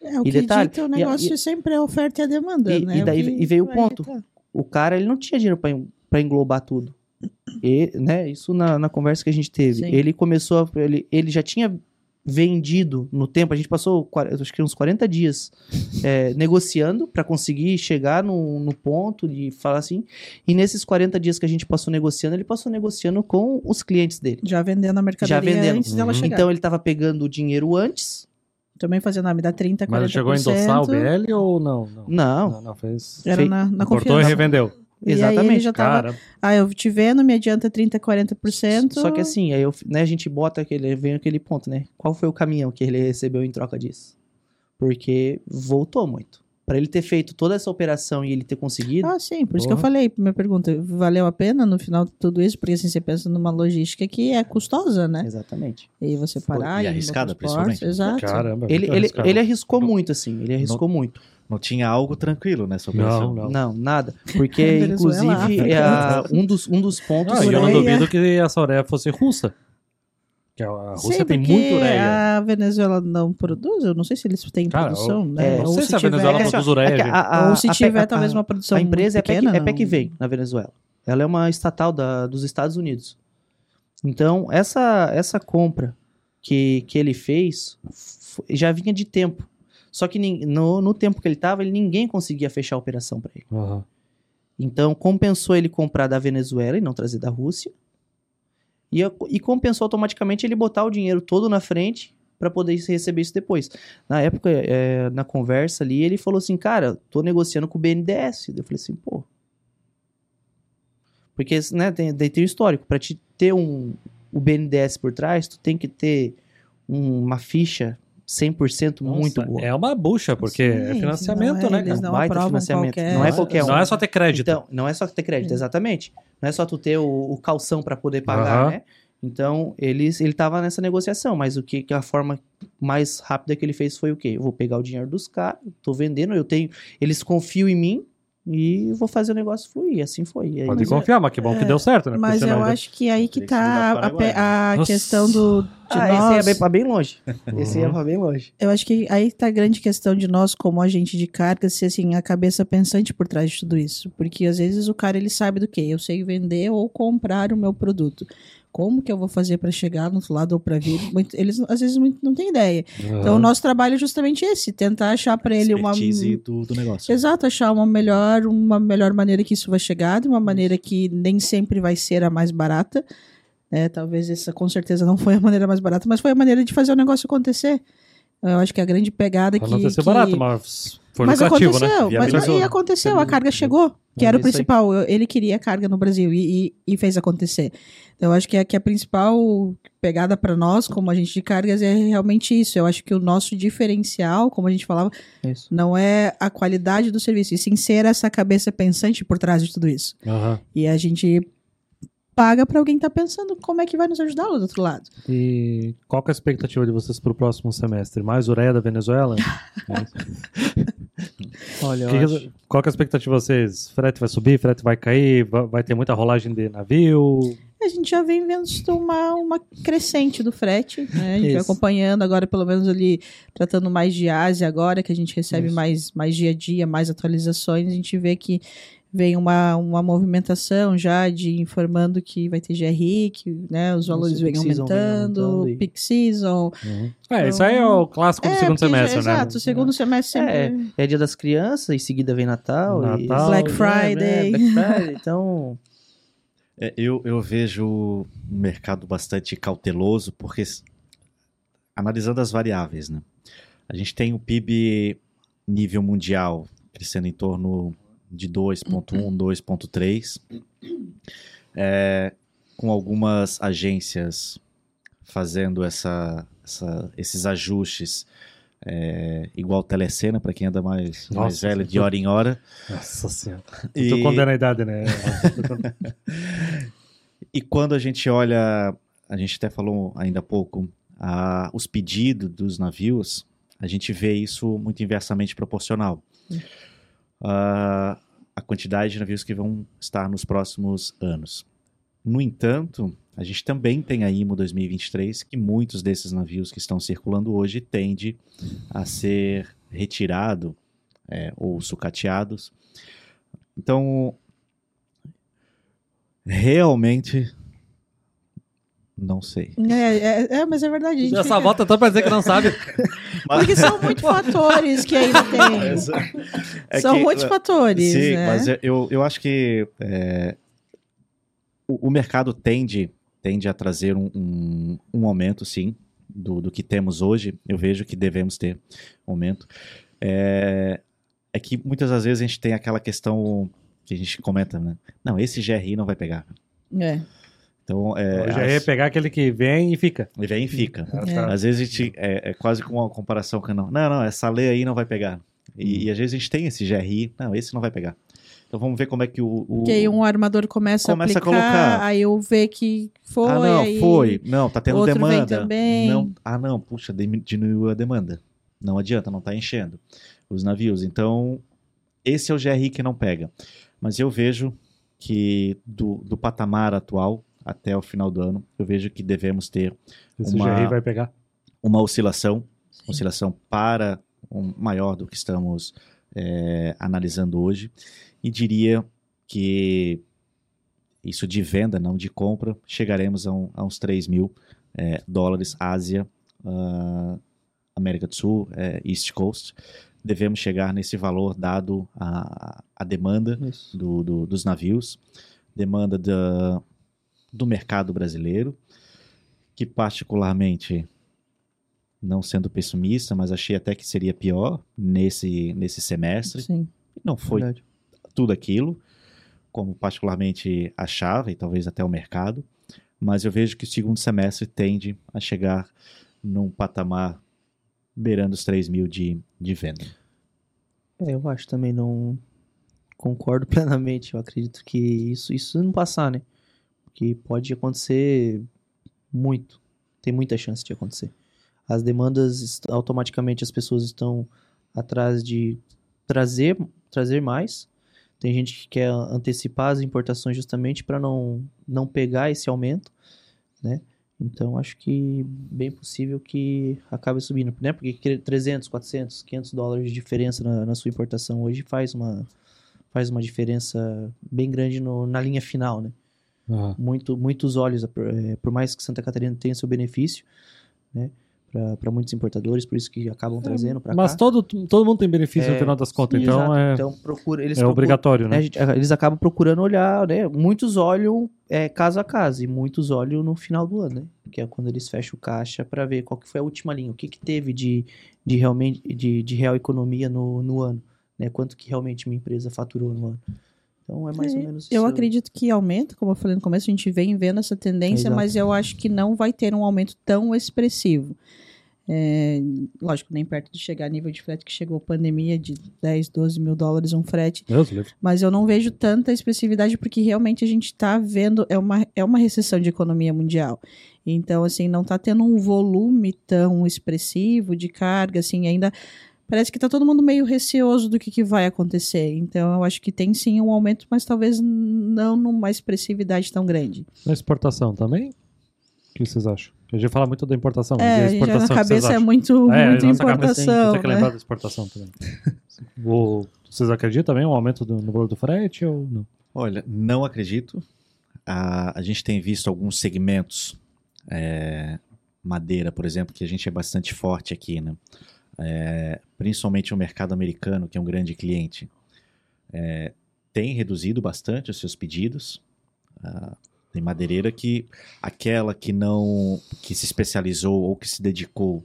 É, o E que detalhe, dita o negócio e- sempre é oferta e a demanda, E- né? e daí- O que e veio o ponto. O cara ele não tinha dinheiro para englobar tudo. E, né, isso na, na conversa que a gente teve. Sim. Ele começou, a- ele, ele já tinha vendido no tempo, a gente passou acho que uns 40 dias é, negociando para conseguir chegar no, no ponto de falar assim. E nesses 40 dias que a gente passou negociando, ele passou negociando com os clientes dele. Já vendendo a mercadoria vendendo. antes dela Uhum. chegar. Então ele estava pegando o dinheiro antes. Também fazendo a me dá 30, 40%. Mas ele chegou a endossar o BL ou não? Não, Não, não, não fez. Era na, na Cortou e confiança. Revendeu. E aí ele exatamente. já tava, Cara, ah, eu te vendo, me adianta 30, 40%. Só que assim, aí eu, né, a gente bota aquele, vem aquele ponto, né? Qual foi o caminhão que ele recebeu em troca disso? Porque voltou muito. Pra ele ter feito toda essa operação e ele ter conseguido, Ah, sim, por isso que eu falei, minha pergunta, valeu a pena no final de tudo isso? Porque assim, você pensa numa logística que é custosa, né? exatamente. E você Foi- parar e no arriscada, principalmente. Exato. caramba. Ele, ele, arriscado. ele arriscou muito, assim, ele arriscou muito. Não tinha algo tranquilo nessa Não, operação. não. Não, nada. Porque, inclusive, África. é a- um, dos, um dos pontos. Ah, eu não duvido que essa ureia fosse russa. Que a a Rússia Sim, tem muito ureia. a Venezuela não produz, eu não sei se eles têm Cara, produção, eu- né? é, Ou sei se a Venezuela tiver, produz É ureia. que gente. a- a- ou se a tiver a- talvez uma produção A empresa muito pequena, é, PEC, é vem na Venezuela. Ela é uma estatal da- dos Estados Unidos. Então, essa, essa compra que, que ele fez já vinha de tempo. Só que no, no tempo que ele estava, ele, ninguém conseguia fechar a operação para ele. Aham. Então, compensou ele comprar da Venezuela e não trazer da Rússia. E, e compensou automaticamente ele botar o dinheiro todo na frente para poder receber isso depois. Na época, é, na conversa ali, ele falou assim: Cara, tô negociando com o BNDES. Eu falei assim: pô. Porque né, tem, tem o histórico. Para te ter um, o BNDES por trás, tu tem que ter um- uma ficha 100% muito Nossa, boa. É uma bucha, porque é Sim, financiamento, não é, né, Eles não Baita financiamento. qualquer... Não é qualquer um. Não é só ter crédito. Então, não é só ter crédito, É. exatamente. Não é só tu ter o, o calção para poder pagar, Aham. né? Então, eles, ele tava nessa negociação, mas o que que a forma mais rápida que ele fez foi o quê? Eu vou pegar o dinheiro dos caras, tô vendendo, eu tenho, eles confiam em mim, e vou fazer o negócio fluir. Assim foi. Aí, Pode confiar, mas que bom que é, deu certo, né? Mas eu já- acho que aí que que tá a, Paraguai. a questão do, de ah, esse nós. é bem, pra bem longe. Esse aí é Uhum. pra bem longe. Eu acho que aí tá a grande questão de nós, como agente de carga, ser assim, a cabeça pensante por trás de tudo isso. Porque às vezes o cara ele sabe do quê? Eu sei vender ou comprar o meu produto. Como que eu vou fazer para chegar no outro lado ou para vir? Muito- eles às vezes muito, não têm ideia. Então o nosso trabalho é justamente esse, tentar achar para ele uma do, do negócio. Exato, achar uma melhor, uma melhor maneira que isso vai chegar, de uma maneira que nem sempre vai ser a mais barata. né? talvez essa com certeza não foi a maneira mais barata, mas foi a maneira de fazer o negócio acontecer. Eu acho que a grande pegada que. não sido que- barato, mas foi mas né? aconteceu, mas, Viabilizou. e aconteceu, a carga chegou, que É era o principal. Ele queria carga no Brasil e, e- e fez acontecer. Então, eu acho que a, que a principal pegada para nós, como agente de cargas, é realmente isso. Eu acho que o nosso diferencial, como a gente falava, Isso. não é a qualidade do serviço, e sim ser essa cabeça pensante por trás de tudo isso. Aham. E a gente paga para alguém estar pensando como é que vai nos ajudar lá do outro lado. E qual que é a expectativa de vocês pro próximo semestre? Mais ureia da Venezuela? Olha, Que- acho- qual que é a expectativa de vocês? Frete vai subir, frete vai cair, va- vai ter muita rolagem de navio? A gente já vem vendo uma, uma crescente do frete, né? A gente vai acompanhando agora, pelo menos ali, tratando mais de Ásia agora, que a gente recebe Isso. mais, mais dia a dia, mais atualizações, a gente vê que vem uma, uma movimentação já de informando que vai ter GRI, que né, os valores vêm aumentando, aumentando e- peak season. É, isso aí é o clássico do É, segundo semestre, né? Exato, o segundo semestre sempre... É, é dia das crianças, em seguida vem Natal. e- Natal. Black É, Friday. é, Black Friday. Então, É, eu, eu vejo um mercado bastante cauteloso, porque analisando as variáveis, né? A gente tem o PIB nível mundial crescendo em torno de 2.1, 2.3, é, com algumas agências fazendo essa, essa- esses ajustes, é, igual Telecena, para quem anda mais, mais Nossa, velho, sim. de hora em hora. Nossa senhora. E- tô condenando a idade, né? E quando a gente olha, a gente até falou ainda há pouco, a- os pedidos dos navios, a gente vê isso muito inversamente proporcional. Ah, a quantidade de navios que vão estar nos próximos anos. No entanto, a gente também tem a IMO 2023, que muitos desses navios que estão circulando hoje tende a ser retirado é, ou sucateados. Então, realmente, não sei. É, é, é, mas é verdade. Gente Essa fica- volta tanto pra dizer que não sabe. Porque são muitos fatores que ainda tem. É são que- muitos fatores, Sim, né? mas eu, eu acho que é, o, o mercado tende, tende a trazer um, um, um aumento, sim, do, do que temos hoje. Eu vejo que devemos ter um aumento. É, é que muitas das vezes a gente tem aquela questão que a gente comenta, né? Não, esse GRI não vai pegar. É. Então, é, Eu já ia as- pegar aquele que vem e fica. ele vem e fica. É. Às vezes a gente é, é quase com uma comparação que não. Não, não, essa lei aí não vai pegar. E, e às vezes a gente tem esse GRI, não, esse não vai pegar. Então vamos ver como é que o. o- Que aí um armador começa, Começa a a aplicar, colocar. aí eu ver que foi, ah, não, aí foi. Não, tá tendo outro vem demanda. também. Não, ah, não, puxa, dim- diminuiu a demanda. Não adianta, não tá enchendo os navios. Então, esse é o GRI que não pega. Mas eu vejo que do, do patamar atual até o final do ano, eu vejo que devemos ter Esse Uma- vai pegar. uma oscilação, oscilação para um maior do que estamos é, analisando hoje, e diria que isso de venda, não de compra, chegaremos a, um- a uns 3 mil é, dólares, Ásia, ah, América do Sul, é, East Coast. Devemos chegar nesse valor dado a, a demanda do, do- dos navios, demanda da, do mercado brasileiro, que particularmente, não sendo pessimista, mas achei até que seria pior nesse, nesse semestre. Sim. Não foi Verdade. tudo aquilo, como particularmente achava, e talvez até o mercado, mas eu vejo que o segundo semestre tende a chegar num patamar beirando os 3 mil de, de venda. É, eu acho também não concordo plenamente. Eu acredito que isso isso não passar, né? Porque pode acontecer muito. Tem muita chance de acontecer. As demandas automaticamente as pessoas estão atrás de trazer trazer mais. Tem gente que quer antecipar as importações justamente para não, não pegar esse aumento, né? Então, acho que bem possível que acabe subindo, né? Porque 300, 400, 500 dólares de diferença na, na sua importação hoje faz uma, faz uma diferença bem grande no, na linha final, né? Ah, Muito, muitos olhos, eh, por mais que Santa Catarina tenha seu benefício, né? Para muitos importadores, por isso que acabam trazendo para cá. Mas todo, todo mundo tem benefício no É, final das contas, Sim, então exato. é, Então, procura, eles é procuram- obrigatório, né, né? gente- eles acabam procurando olhar, né? Muitos olham é, caso a caso e muitos olham no final do ano, né? Que é quando eles fecham o caixa para ver qual que foi a última linha, o que, que teve de, de realmente de, de real economia no, no ano, né? Quanto que realmente minha empresa faturou no ano. Então é mais ou É, menos Eu isso. acredito que aumenta, como eu falei no começo, a gente vem vendo essa tendência, Exato. mas eu acho que não vai ter um aumento tão expressivo. É, lógico, nem perto de chegar a nível de frete que chegou a pandemia de 10, 12 mil dólares um frete, Deus mas eu não vejo tanta expressividade porque realmente a gente está vendo, é uma, é uma recessão de economia mundial. Então, assim, não está tendo um volume tão expressivo de carga, assim, ainda parece que está todo mundo meio receoso do que, que vai acontecer. Então, eu acho que tem sim um aumento, mas talvez não numa expressividade tão grande. Na exportação também? O que vocês acham? A gente fala muito da importação, mas e É, a já na exportação, que vocês cabeça é muito, É, muito cabeça tem- importação. Tem que né? lembrar da exportação também. O- vocês acreditam também no aumento do, no valor do frete ou não? Olha, não acredito. A, a gente tem visto alguns segmentos, é, madeira, por exemplo, que a gente é bastante forte aqui, né? É, principalmente o mercado americano, que é um grande cliente, é, tem reduzido bastante os seus pedidos. Ah, tem madeireira que aquela que não que se especializou ou que se dedicou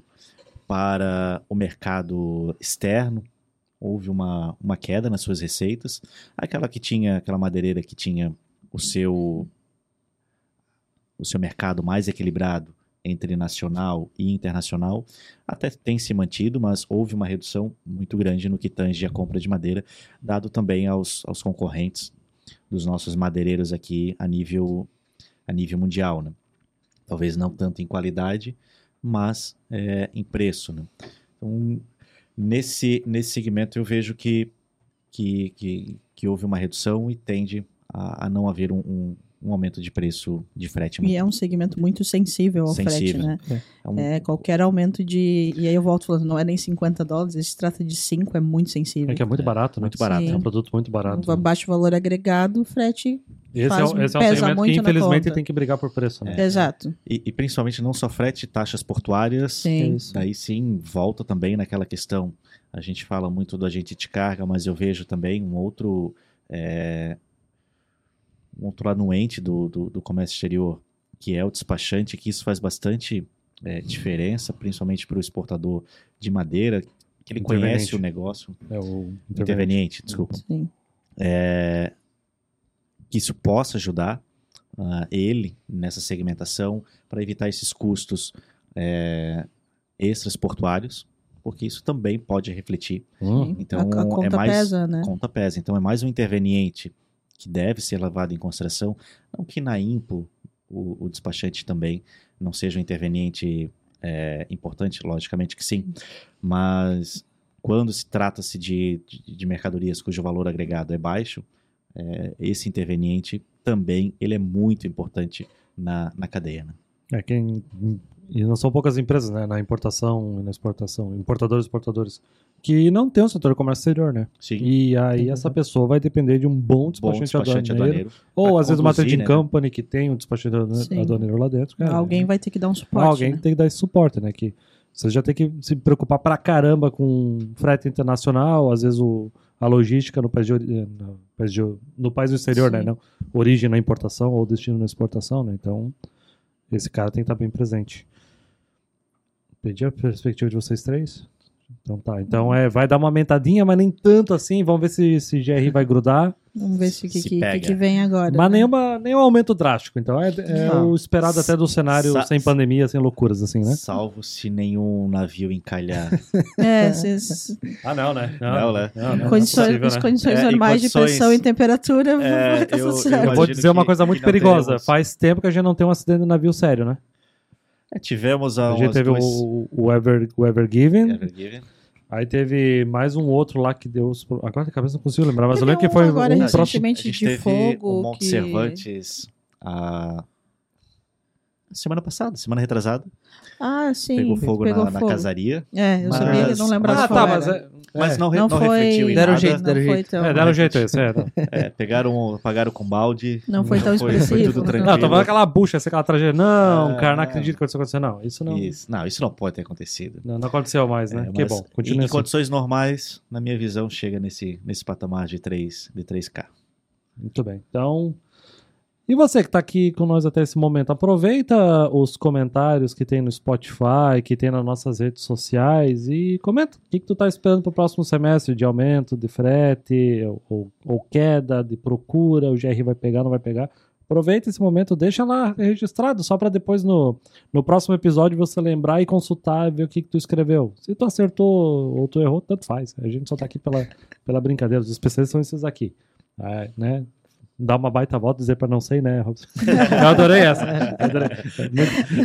para o mercado externo houve uma, uma queda nas suas receitas. Aquela que tinha, aquela madeireira que tinha o seu o seu mercado mais equilibrado entre nacional e internacional, até tem se mantido, mas houve uma redução muito grande no que tange a compra de madeira, dado também aos, aos concorrentes dos nossos madeireiros aqui a nível, a nível mundial. Né? Talvez não tanto em qualidade, mas é, em preço. Né? Então, nesse, nesse segmento eu vejo que, que, que, que houve uma redução e tende a, a não haver um, um, um aumento de preço de frete. E é um segmento muito sensível ao Sensível. frete, né? É um- É, qualquer aumento de. E aí eu volto falando, não é nem 50 dólares, esse se trata de 5, é muito sensível. É que é muito É, barato, né? muito barato. É um produto muito barato. Um né? baixo valor agregado, o frete. Esse, faz- é, o- esse é um pesa segmento muito que infelizmente tem que brigar por preço, né? Exato. E, e principalmente não só frete, taxas portuárias. Sim. Isso. Daí sim, volta também naquela questão. A gente fala muito do agente de carga, mas eu vejo também um outro, é, um outro anuente do, do, do comércio exterior, que é o despachante, que isso faz bastante é, diferença, principalmente para o exportador de madeira, que ele Interveniente. conhece o negócio. É o Interveniente, desculpa. Sim. É, que isso possa ajudar ah, ele nessa segmentação para evitar esses custos é, extras portuários, porque isso também pode refletir. Hum, Então, a, a é conta mais- pesa, né? Conta pesa. Então, é mais um interveniente que deve ser levado em consideração. Não que na IMPO o, o despachante também não seja um interveniente é, importante, logicamente que sim, mas quando se trata-se de, de, de mercadorias cujo valor agregado é baixo, é, esse interveniente também ele é muito importante na, na cadeia. Né? É quem. E não são poucas empresas, né? Na importação e na exportação, importadores e exportadores, que não tem um setor de comércio exterior, né? Sim, E aí essa pessoa vai depender de um bom bom despachante, despachante aduaneiro. aduaneiro. Ou às vezes uma conduzir, trading né? company que tem um despachante Sim. aduaneiro lá dentro. Cara, Alguém vai ter que dar um suporte. Alguém né? tem que dar esse suporte, né? Que você já tem que se preocupar pra caramba com frete internacional, às vezes o, a logística no país, de, eh, no, país de- no país do exterior, Sim. né? Não, origem na importação ou destino na exportação, né? Então, esse cara tem que estar bem presente. Pedi a perspectiva de vocês três? Então tá. Então é, vai dar uma aumentadinha, mas nem tanto assim. Vamos ver se esse GR vai grudar. Vamos ver se o que, Se que, que, pega. que vem agora. Mas né? nenhuma, nenhum aumento drástico. Então é, é Não. o esperado até do cenário Sa- sem pandemia, sem loucuras, assim, né? Salvo se nenhum navio encalhar. É, se- Ah, não, né? Não, né? condições, possível, as né? condições É, normais de condições- pressão e temperatura É, vai eu- eu. Eu vou dizer uma que- coisa que muito não perigosa. teremos. Faz tempo que a gente não tem um acidente de navio sério, né? É, tivemos A gente teve duas... o, o, Ever, o Ever Given, Ever Given. Aí teve mais um outro lá que deu. Agora de cabeça não consigo lembrar, mas eu Teve lembro que um foi agora um recentemente. próximo. A Recentemente gente de teve fogo o Monte que- Cervantes a... semana passada, semana retrasada. Ah, sim. pegou fogo, pegou na, na fogo. casaria. É, eu Mas- sabia, eu não lembrava Ah, qual tá, era. mas. É, Mas é. não, re- não não foi. refletiu em Deram nada. jeito, não deram foi jeito. tão, É, deram jeito esse, é. É, pegaram, pagaram com balde. não foi tão Foi- foi expressivo. tudo não. tranquilo. não falando aquela bucha, aquela tragédia. Não, Ah, cara, não acredito que isso aconteceu. Não, isso não. Isso. Não, isso não pode ter acontecido. Não, não aconteceu mais, né? É, que mas bom, em, continua em assim. condições normais, na minha visão, chega nesse, nesse patamar de 3, de 3K. Muito bem. Então. E você que está aqui com nós até esse momento, aproveita os comentários que tem no Spotify, que tem nas nossas redes sociais e comenta o que, que tu tá esperando para o próximo semestre de aumento de frete ou, ou queda de procura, o GR vai pegar, não vai pegar. Aproveita esse momento, deixa lá registrado, só para depois no, no próximo episódio você lembrar e consultar e ver o que, que tu escreveu. Se tu acertou ou tu errou, tanto faz. A gente só tá aqui pela, pela brincadeira. Os especialistas são esses aqui. É, né? Dar uma baita volta, dizer pra não sei, né, Robson? Eu adorei essa. Eu adorei.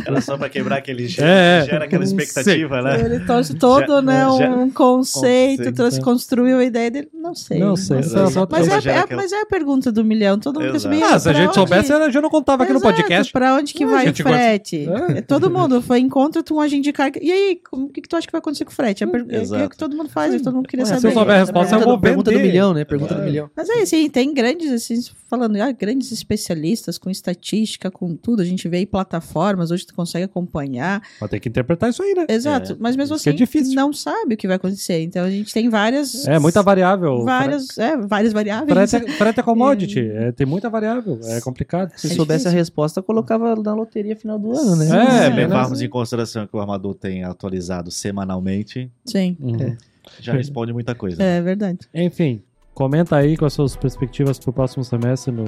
Era só pra quebrar aquele gelo, É, é. gera aquela expectativa, né? Ele trouxe todo, Já- né, já- um conceito, conceito, trouxe, é. construiu a ideia dele. Não sei. Não sei. Exato. Essa foto- Mas é, Gera é- aquela- mas é a pergunta do milhão. Todo mundo quer Exato. saber. Ah, se a gente onde- soubesse, eu já não contava aqui no Exato, podcast. Pra onde que Ah, vai o frete? É. É, Todo mundo foi encontra um agente de carga. E aí, como- o que, que tu acha que vai acontecer com o frete? É, é Exato. o que todo mundo faz, e todo mundo queria É, se eu saber. souber a resposta, eu vou do- Pergunta do milhão, né? Pergunta do milhão. Mas é assim, tem grandes, assim, falando, ah, grandes especialistas com estatística, com tudo. A gente vê aí plataformas, hoje tu consegue acompanhar. Vai ter que interpretar isso aí, né? Exato, É, mas mesmo é assim, difícil. não sabe o que vai acontecer. Então a gente tem várias. É, muita variável. Várias, é, várias variáveis. Frete é, frete é commodity, é, tem muita variável, é complicado. Se É soubesse a difícil. resposta, colocava na loteria final do ano, né? É, né? levarmos em consideração que o armador tem atualizado semanalmente, Sim, Uhum. já responde muita coisa. é verdade. Enfim, comenta aí com as suas perspectivas pro próximo semestre no,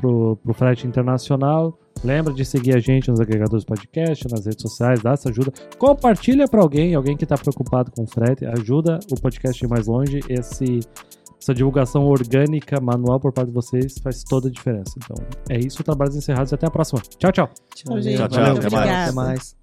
pro, pro frete internacional. Lembra de seguir a gente nos agregadores de podcast, nas redes sociais, dá essa ajuda. Compartilha para alguém, alguém que está preocupado com frete. Ajuda o podcast a ir mais longe. Esse, essa divulgação orgânica, manual por parte de vocês faz toda a diferença. Então, é isso. Trabalhos encerrados e até a próxima. Tchau, tchau. Tchau, gente. Tchau, tchau, Muito até mais. Até mais.